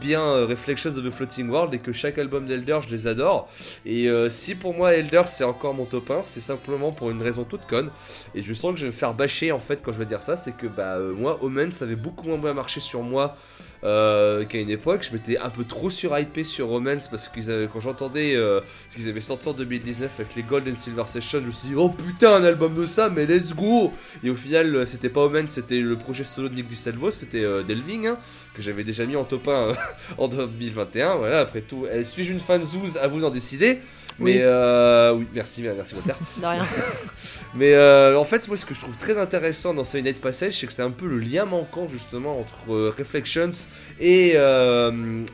bien euh, Reflections of the Floating World, et que chaque album d'Elder, je les adore. Et euh, si pour moi, Elder, c'est encore mon top 1, c'est simplement pour une raison toute conne, et je sens que je vais me faire bâcher en fait quand je vais dire ça, c'est que bah, moi, Omen, ça avait beaucoup moins bien marché sur moi euh, qu'à une époque, je m'étais un peu trop surhypé sur Romance parce que quand j'entendais euh, ce qu'ils avaient sorti en 2019 avec les Gold and Silver Sessions, je me suis dit oh putain un album de ça, mais let's go! Et au final, euh, c'était pas Romance, c'était le projet solo de Nick DiSalvo, c'était euh, Delving hein, que j'avais déjà mis en top 1 euh, en 2021. Voilà, après tout, euh, suis-je une fan Zouz? À vous d'en décider. Mais Oui. euh, oui, merci, merci Walter. De rien. Mais euh, en fait, moi, ce que je trouve très intéressant dans ce Night Passage, c'est que c'est un peu le lien manquant justement entre euh, Reflections et,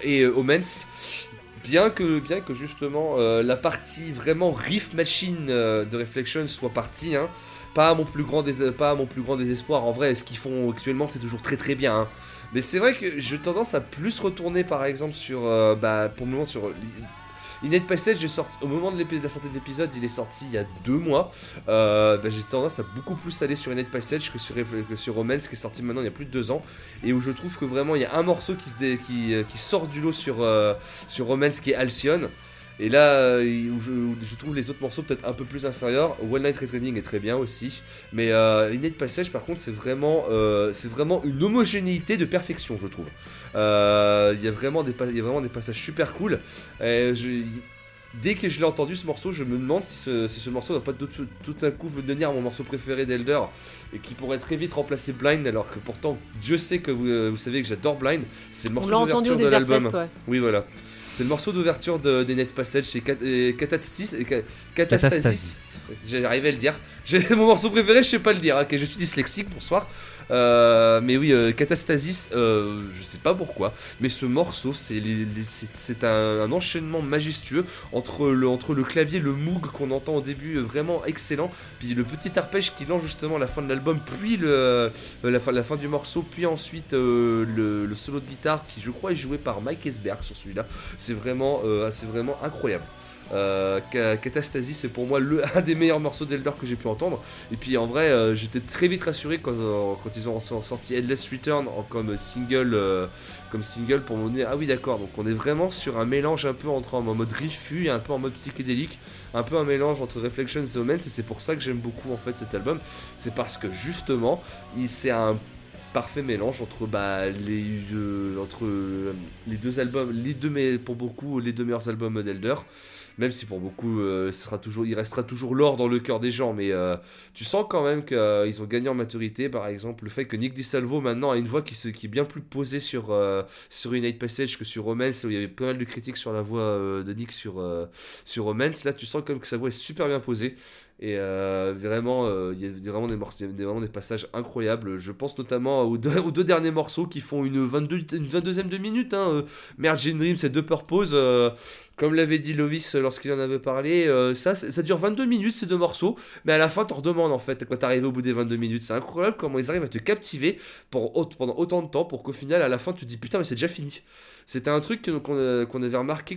et Omens. Bien que, bien que justement la partie vraiment riff machine de Reflections soit partie, hein, pas mon plus grand désespoir. En vrai, ce qu'ils font actuellement, c'est toujours très très bien. hein. Mais c'est vrai que j'ai tendance à plus retourner, par exemple, sur, euh, bah, pour le moment, sur Innate Passage. Au moment de, la sortie de l'épisode, il est sorti il y a deux mois. Euh, bah, j'ai tendance à beaucoup plus aller sur Innate Passage que sur, que sur Romance qui est sorti maintenant il y a plus de deux ans et où je trouve que vraiment il y a un morceau qui, euh, sort du lot sur, sur Romance qui est Halcyon Et là, euh, où je, où je trouve les autres morceaux peut-être un peu plus inférieurs, One Night Retraining est très bien aussi. Mais euh, Innate Passage, par contre, c'est vraiment, euh, c'est vraiment une homogénéité de perfection, je trouve. Euh, Il y, a vraiment des pas- il y a vraiment des passages super cool. Et je- Dès que je l'ai entendu ce morceau, je me demande si ce, si ce morceau va pas tout, tout, un coup devenir mon morceau préféré d'Elder et qui pourrait très vite remplacer Blind alors que pourtant Dieu sait que vous, vous savez que j'adore Blind, c'est le On morceau l'a entendu d'ouverture de l'album. Ouais. Oui voilà. C'est le morceau d'ouverture de, des Net Passage, c'est Cat- euh, Catastasis. et Ca- Catastasis. Catastasis. J'arrivais à le dire. J'ai mon morceau préféré, je sais pas le dire. Ok, je suis dyslexique, bonsoir. Euh, mais oui, euh, Catastasis, euh, je sais pas pourquoi, mais ce morceau, c'est un, enchaînement majestueux entre le, entre le clavier, le Moog qu'on entend au début, euh, vraiment excellent, puis le petit arpège qui lance justement la fin de l'album, puis la, fin, du morceau, puis ensuite le, solo de guitare qui, je crois, est joué par Mike Esberg sur celui-là. C'est vraiment incroyable. Euh, c'est pour moi le, un des meilleurs morceaux d'Elder que j'ai pu entendre. Et puis en vrai, euh, j'étais très vite rassuré quand, euh, quand ils ont sor- sorti Endless Return en- comme single, euh, comme single pour me dire ah oui d'accord. Donc on est vraiment sur un mélange un peu entre en mode riffu et un peu en mode psychédélique, un peu un mélange entre Reflections et Omens. Et c'est pour ça que j'aime beaucoup en fait cet album. C'est parce que justement, il c'est un parfait mélange entre bah, les euh, entre euh, les deux albums, les deux pour beaucoup les deux meilleurs albums d'Elder. Même si pour beaucoup, euh, ce sera toujours, il restera toujours l'or dans le cœur des gens, mais euh, tu sens quand même qu'ils ont gagné en maturité. Par exemple, le fait que Nick DiSalvo maintenant a une voix qui, se, qui est bien plus posée sur, euh, sur United Passage que sur Romance, où il y avait pas mal de critiques sur la voix euh, de Nick sur, euh, sur Romance. Là, tu sens quand même que sa voix est super bien posée. Et euh, vraiment, euh, il y a vraiment des, morceaux, vraiment des passages incroyables. Je pense notamment aux deux, derniers morceaux qui font une, 22, une 22e de minute. Hein. Euh, Dream, c'est deux purposes. euh, comme l'avait dit Lovis lorsqu'il en avait parlé, ça, ça dure 22 minutes ces deux morceaux, mais à la fin, t'en redemandes en fait quand t'arrives au bout des 22 minutes. C'est incroyable comment ils arrivent à te captiver pour, pendant autant de temps pour qu'au final, à la fin, tu te dis putain, mais c'est déjà fini. C'était un truc euh, qu'on avait remarqué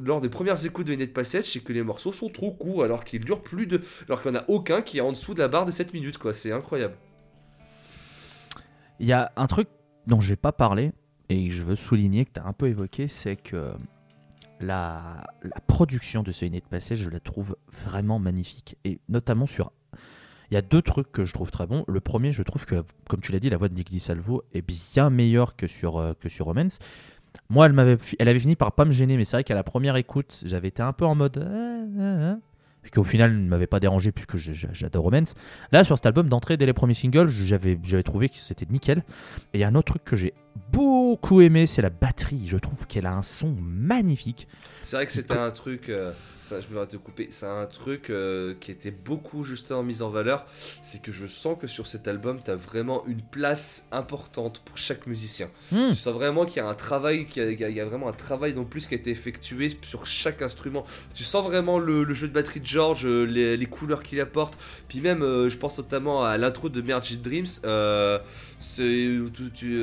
lors des premières écoutes de Net Passage, c'est que les morceaux sont trop courts alors qu'ils durent plus de. alors qu'il n'y en a aucun qui est en dessous de la barre des 7 minutes, quoi. C'est incroyable. Il y a un truc dont j'ai pas parlé et que je veux souligner que tu as un peu évoqué, c'est que la, production de ce Innate Passage, je la trouve vraiment magnifique. Et notamment sur. Il y a deux trucs que je trouve très bons. Le premier, je trouve que, comme tu l'as dit, la voix de Nick DiSalvo est bien meilleure que sur, euh, que sur Romance. Moi, elle, m'avait, elle avait fini par pas me gêner, mais c'est vrai qu'à la première écoute, j'avais été un peu en mode. ah, ah, ah. Puis qu'au final, elle ne m'avait pas dérangé puisque j'adore Romance. Là, sur cet album, d'entrée, dès les premiers singles, j'avais, j'avais trouvé que c'était nickel. Et il y a un autre truc que j'ai beaucoup aimé, c'est la batterie. Je trouve qu'elle a un son magnifique. C'est vrai que c'était un truc. euh, je me vais te couper. C'est un truc euh, qui était beaucoup justement mis en valeur. C'est que je sens que sur cet album, tu as vraiment une place importante pour chaque musicien. Hmm. Tu sens vraiment qu'il y a un travail, qu'il y y a- vraiment un travail non plus qui a été effectué sur chaque instrument. Tu sens vraiment le, le jeu de batterie de George, euh, les, les couleurs qu'il apporte. Puis même, euh, je pense notamment à l'intro de Merged Dreams.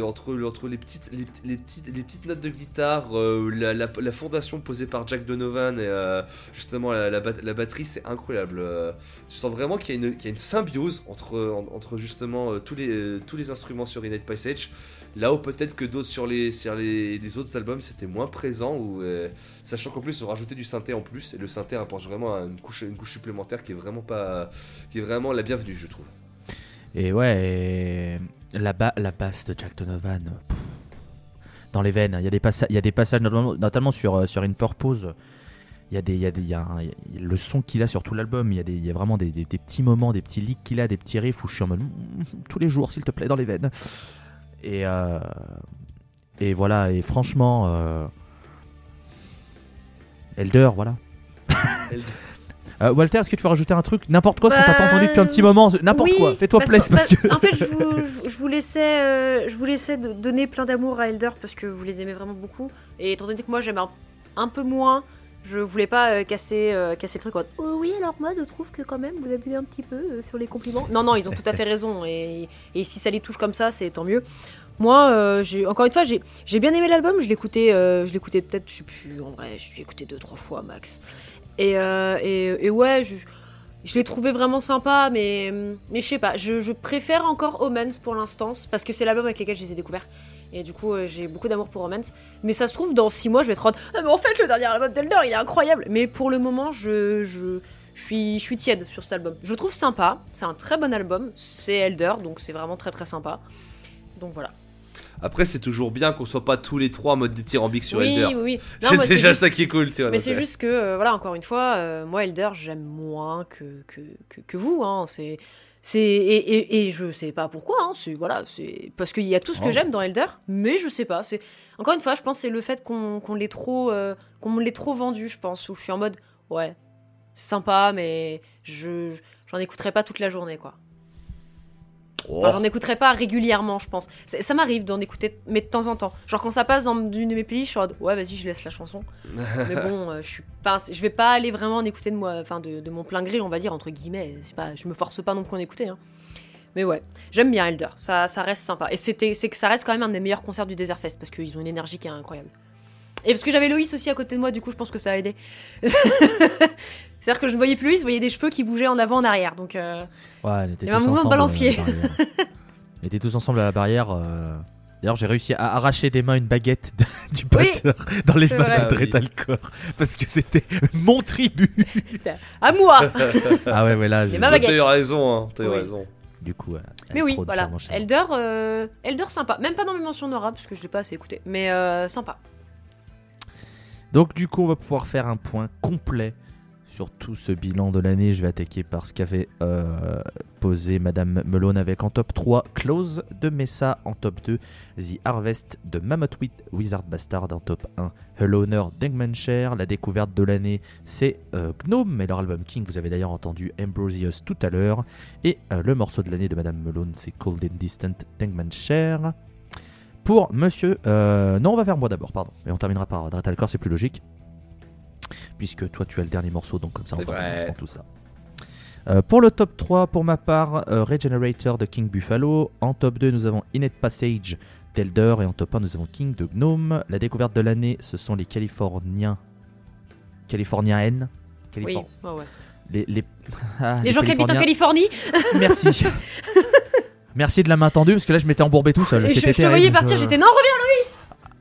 Entre, les, petites, notes de guitare, euh, la, fondation posée par Jack Donovan et euh, justement la, la bat- la batterie, c'est incroyable. Euh, tu sens vraiment qu'il y, a une- symbiose entre, en- entre justement tous, les, instruments sur Innate Passage. Là où peut-être que d'autres sur les, autres albums c'était moins présent, sachant qu'en plus on rajoutait du synthé en plus, et le synthé apporte vraiment une couche, supplémentaire qui est vraiment qui est vraiment la bienvenue, je trouve. Et ouais, la, ba- la basse de Jack Donovan, dans les veines. Il y a des, passages, notamment, sur, euh, sur In Purpose. Il y a, des, il y a, des, le son qu'il a sur tout l'album. Il y a, des, il y a vraiment des, petits moments, des petits leaks qu'il a, des petits riffs où je suis en mode Mm, tous les jours, s'il te plaît, dans les veines. Et, euh, et voilà, et franchement, euh, Elder, voilà. Euh, Walter, est-ce que tu veux rajouter un truc N'importe quoi, ce qu'on t'a pas Bah, entendu depuis un petit moment. N'importe oui, quoi, fais-toi plaisir. que- Parce bah, que... En fait, je vous, je- je vous laissais, euh, je vous laissais de- donner plein d'amour à Elder parce que vous les aimez vraiment beaucoup. Et étant donné que moi j'aime un, un peu moins, je voulais pas euh, casser, euh, casser le truc. en mode, Oh oui, alors moi je trouve que quand même vous abusez un petit peu euh, sur les compliments. Non, non, ils ont tout à fait raison. Et, et si ça les touche comme ça, c'est tant mieux. Moi, euh, j'ai encore une fois, j'ai j'ai bien aimé l'album. Je l'écoutais, euh, je l'écoutais peut-être, je sais plus, en vrai, je l'ai écouté deux trois fois max. Et, euh, et, ouais, je, l'ai trouvé vraiment sympa, mais, je sais pas, je, préfère encore Omens pour l'instant, parce que c'est l'album avec lequel je les ai découverts. Et du coup, euh, j'ai beaucoup d'amour pour Romance. Mais ça se trouve, dans 6 mois, je vais être en mode, ah, mais en fait, le dernier album d'Elder, il est incroyable. Mais pour le moment, je, je, je suis, je suis tiède sur cet album. Je le trouve sympa. C'est un très bon album. C'est Elder, donc c'est vraiment très très sympa. Donc voilà. Après, c'est toujours bien qu'on soit pas tous les trois en mode dithyrambique sur oui, Elder. oui, oui. C'est déjà juste- ça qui est cool, tu vois. Mais c'est juste que, euh, voilà, encore une fois, euh, moi, Elder, j'aime moins que, que, que, que vous. Hein. C'est, c'est, et, et, et je sais pas pourquoi. Hein. C'est, voilà, c'est parce qu'il y a tout ce que Oh. j'aime dans Elder, mais je sais pas. C'est, encore une fois, je pense que c'est le fait qu'on, qu'on l'ait trop, euh, qu'on l'ait trop vendu, je pense, où je suis en mode, ouais, c'est sympa, mais je, je- j'en écouterai pas toute la journée, quoi. Oh, Enfin, j'en écouterai pas régulièrement, je pense. Ça m'arrive d'en écouter, mais de temps en temps. Genre quand ça passe dans une de mes playlists, je suis en mode, ouais, vas-y, je laisse la chanson. mais bon, euh, je suis pas, je vais pas aller vraiment en écouter de moi, enfin de, de mon plein gré, on va dire entre guillemets. C'est pas, je me force pas non plus à en écouter. Hein. Mais ouais, j'aime bien Elder. Ça, ça reste sympa. Et c'était, c'est que ça reste quand même un des meilleurs concerts du Desert Fest parce qu'ils ont une énergie qui est incroyable. Et parce que j'avais Loïs aussi à côté de moi, du coup, je pense que ça a aidé. C'est-à-dire que je ne voyais plus Loïs, je voyais des cheveux qui bougeaient en avant, en arrière. Donc, euh, Ouais, elle était Il y avait un mouvement de balancier. euh. Ils étaient tous ensemble à la barrière. euh. D'ailleurs, j'ai réussi à arracher des mains une baguette de- du Oui, batteur dans les c'est mains vrai. de Dretalcore parce que c'était mon tribut. à moi ah ouais, ouais, là, J'ai j'ai- ma bah, baguette. T'as eu raison, hein. T'as eu Oui. raison. du coup. Mais oui, voilà. mon. Elder, euh, Elder sympa. Même pas dans mes mentions Nora, parce que je l'ai pas assez écouté. Mais euh, sympa. Donc du coup, on va pouvoir faire un point complet sur tout ce bilan de l'année. Je vais attaquer par ce qu'avait euh, posé Madame Melone avec en top 3 Close de Messa, en top 2 The Harvest de Mammoth Wizard Bastard, en top 1 Hello Honor d'Engmanshare. La découverte de l'année, c'est euh, Gnome et leur album King. Vous avez d'ailleurs entendu Ambrosius tout à l'heure. Et euh, le morceau de l'année de Madame Melone, c'est Cold and Distant d'Engmanshare. Pour monsieur. euh, non, on va faire moi d'abord, pardon. Et on terminera par Dretalcore, c'est plus logique. Puisque toi, tu as le dernier morceau, donc comme ça, on va tout ça. Euh, pour le top 3, pour ma part, euh, Regenerator de King Buffalo. En top 2, nous avons Inet Passage d'Elder. Et en top 1, nous avons King de Gnome. La découverte de l'année, ce sont les Californiens. Californiennes. Oui, Califor- ouais, ouais. Les, les... Ah, Les gens qui habitent en Californiens. Californie, Merci. Merci de la main tendue parce que là je m'étais embourbé tout seul. je, te voyais partir, j'étais non, reviens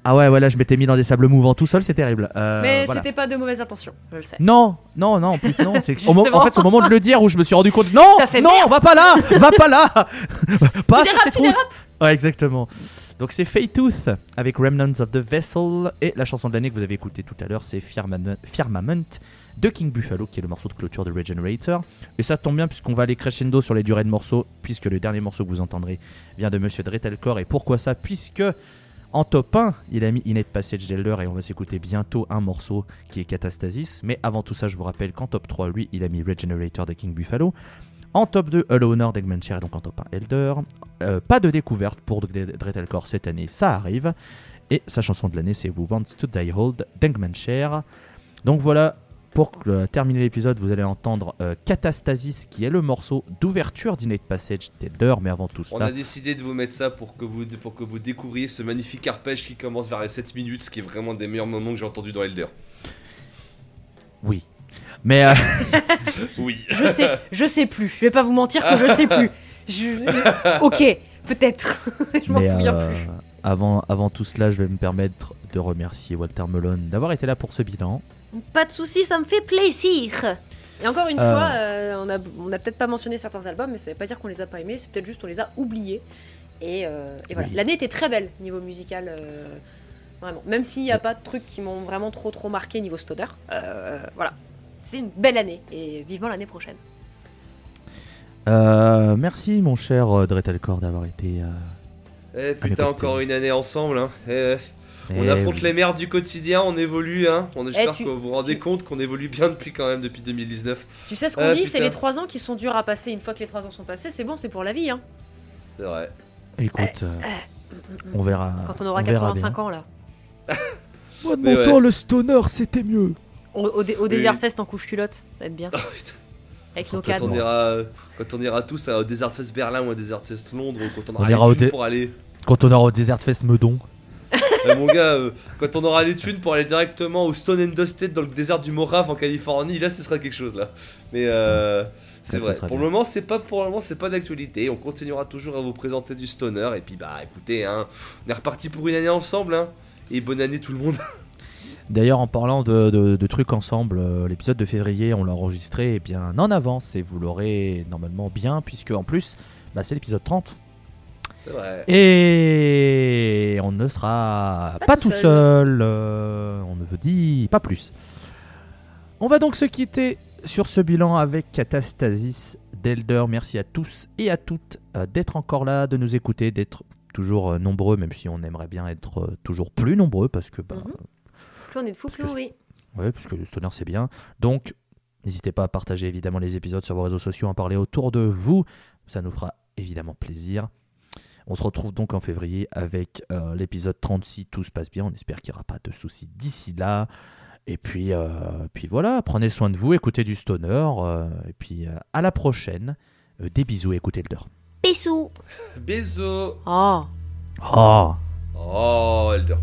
Ah ouais, ouais, là je m'étais mis dans des sables mouvants tout seul, c'est terrible. Euh, Mais voilà. c'était pas de mauvaise intention, je le sais. Non, non, non, en plus non. C'est au en fait, c'est au moment de le dire où je me suis rendu compte. Non, fait non, merde. va pas là, va pas là, pas Tu sur dérapes, cette tu route. Ouais, exactement. Donc c'est Faytooth avec Remnants of the Vessel et la chanson de l'année que vous avez écoutée tout à l'heure, c'est Firmament de King Buffalo qui est le morceau de clôture de Regenerator. Et ça tombe bien puisqu'on va aller crescendo sur les durées de morceaux puisque le dernier morceau que vous entendrez vient de Monsieur Dretelcore. Et pourquoi ça Puisque en top 1, il a mis Inet Passage d'Elder et on va s'écouter bientôt un morceau qui est Catastasis. Mais avant tout ça, je vous rappelle qu'en top 3, lui, il a mis Regenerator de King Buffalo. En top 2, Hello Honor d'Eggmanshare et donc en top 1, Elder. Euh, pas de découverte pour Dre- Dretelcore cette année, ça arrive. Et sa chanson de l'année, c'est Who Wants to Die Hold d'Eggmanshare. Donc voilà, pour euh, terminer l'épisode, vous allez entendre euh, Catastasis qui est le morceau d'ouverture d'Innate Passage d'Elder. Mais avant tout On cela, a décidé de vous mettre ça pour que vous, pour que vous découvriez ce magnifique arpège qui commence vers les 7 minutes, ce qui est vraiment des meilleurs moments que j'ai entendu dans Elder. oui. Mais euh, Oui. Je sais, je sais plus. Je vais pas vous mentir que je sais plus. Je... Ok, peut-être. je m'en souviens euh, plus. Avant, avant tout cela, je vais me permettre de remercier Walter Melon d'avoir été là pour ce bilan. Pas de soucis, ça me fait plaisir. Et encore une Euh. fois, euh, on a, on a peut-être pas mentionné certains albums, mais ça veut pas dire qu'on les a pas aimés, c'est peut-être juste qu'on les a oubliés. Et, euh, et voilà, Oui. l'année était très belle niveau musical, euh, vraiment. Même s'il n'y a pas de trucs qui m'ont vraiment trop trop marqué niveau stoner, euh, voilà. C'est une belle année et vivement l'année prochaine. Euh, merci mon cher Dretelcore d'avoir été. euh, Eh putain, encore une année ensemble. Hein. Eh, on eh affronte oui. les merdes du quotidien, on évolue. Hein. On j'espère tu- que vous vous rendez tu- compte qu'on évolue bien depuis quand même depuis 2019. Tu sais ce qu'on Ah, dit, c'est les trois ans qui sont durs à passer. Une fois que les trois ans sont passés, c'est bon, c'est pour la vie. Hein. C'est vrai. Écoute, euh, on verra. Quand on aura verra 85 bien. ans là. Moi de Mais mon ouais. temps, le stoner c'était mieux. Au, au, dé- au Oui. Desert Fest en couche culotte, ça va être bien. Oh. Avec nos Quand cadres. on, ira, quand on ira tous à- au Desert Fest Berlin ou au Desert Fest Londres, ou quand on On aura ira au pour aller. Quand on aura au Desert Fest Meudon. Euh, mon gars, euh, quand on aura les thunes pour aller directement au Stone and Dusted dans le désert du Morave en Californie, là ce sera quelque chose là. Mais euh, c'est vrai. Pour bien. le moment, c'est pas pour le moment, c'est pas d'actualité. On continuera toujours à vous présenter du stoner et puis bah écoutez, hein, on est reparti pour une année ensemble. Hein, et bonne année tout le monde. D'ailleurs, en parlant de, de- de trucs ensemble, euh, l'épisode de février, on l'a enregistré eh bien en avance et vous l'aurez normalement bien, puisque en plus, bah, c'est l'épisode 30. Vrai. Et on ne sera pas, Pas tout seul, seul. euh, on ne veut dire pas plus. On va donc se quitter sur ce bilan avec Catastasis d'Elder. Merci à tous et à toutes euh, d'être encore là, de nous écouter, d'être toujours euh, nombreux, même si on aimerait bien être toujours plus nombreux, parce que bah, Mhm. Plus on est de fous, Parce plus rit. Ouais, parce que le stoner c'est bien. Donc, n'hésitez pas à partager évidemment les épisodes sur vos réseaux sociaux, à en parler autour de vous. Ça nous fera évidemment plaisir. On se retrouve donc en février avec euh, l'épisode 36, tout se passe bien, on espère qu'il n'y aura pas de soucis d'ici là. Et euh, puis, voilà, prenez soin de vous, écoutez du stoner, euh, et puis à la prochaine. des bisous, écoutez le Elder. Bisous. Bisous. Ah. Ah. Oh. Oh. Oh, Elder.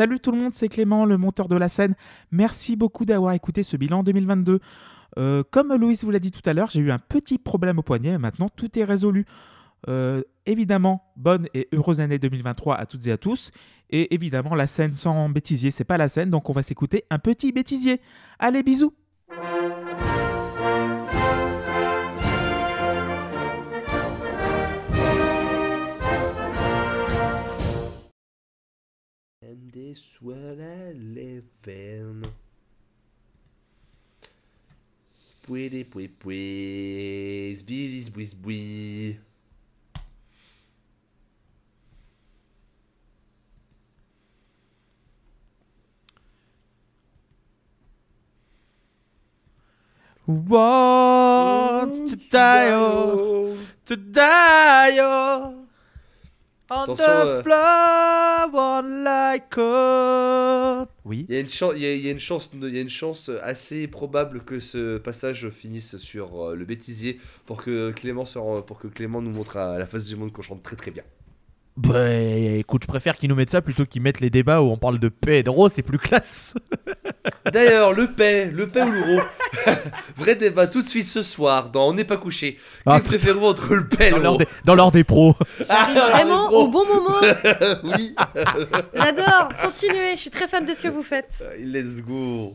Salut tout le monde, c'est Clément, le monteur de la scène. Merci beaucoup d'avoir écouté ce bilan 2022. Euh, comme Louise vous l'a dit tout à l'heure, j'ai eu un petit problème au poignet, mais maintenant tout est résolu. Euh, évidemment, bonne et heureuse année 2023 à toutes et à tous. Et évidemment, la scène sans bêtisier, c'est pas la scène, donc on va s'écouter un petit bêtisier. Allez, bisous Des soirs à sbilis bouis boui. Want to die, oh, to die, oh, on Attention, the euh. floor, one like cold. Oui. Il y, a une chan- il, y a, il y a une chance, il y a une chance assez probable que ce passage finisse sur euh, le bêtisier pour que Clément se rend- pour que Clément nous montre à la face du monde qu'on chante très très bien. Bah écoute, je préfère qu'ils nous mettent ça plutôt qu'ils mettent les débats où on parle de Pedro, c'est plus classe. D'ailleurs, le paix, le paix ou l'euro Vrai débat tout de suite ce soir dans On n'est pas couché. Ah, Que préférez-vous entre le paix et l'euro des, dans l'heure des pros. Ah, vraiment au bon moment. Oui, J'adore. Continuez. Je suis très fan de ce que vous faites. let's go.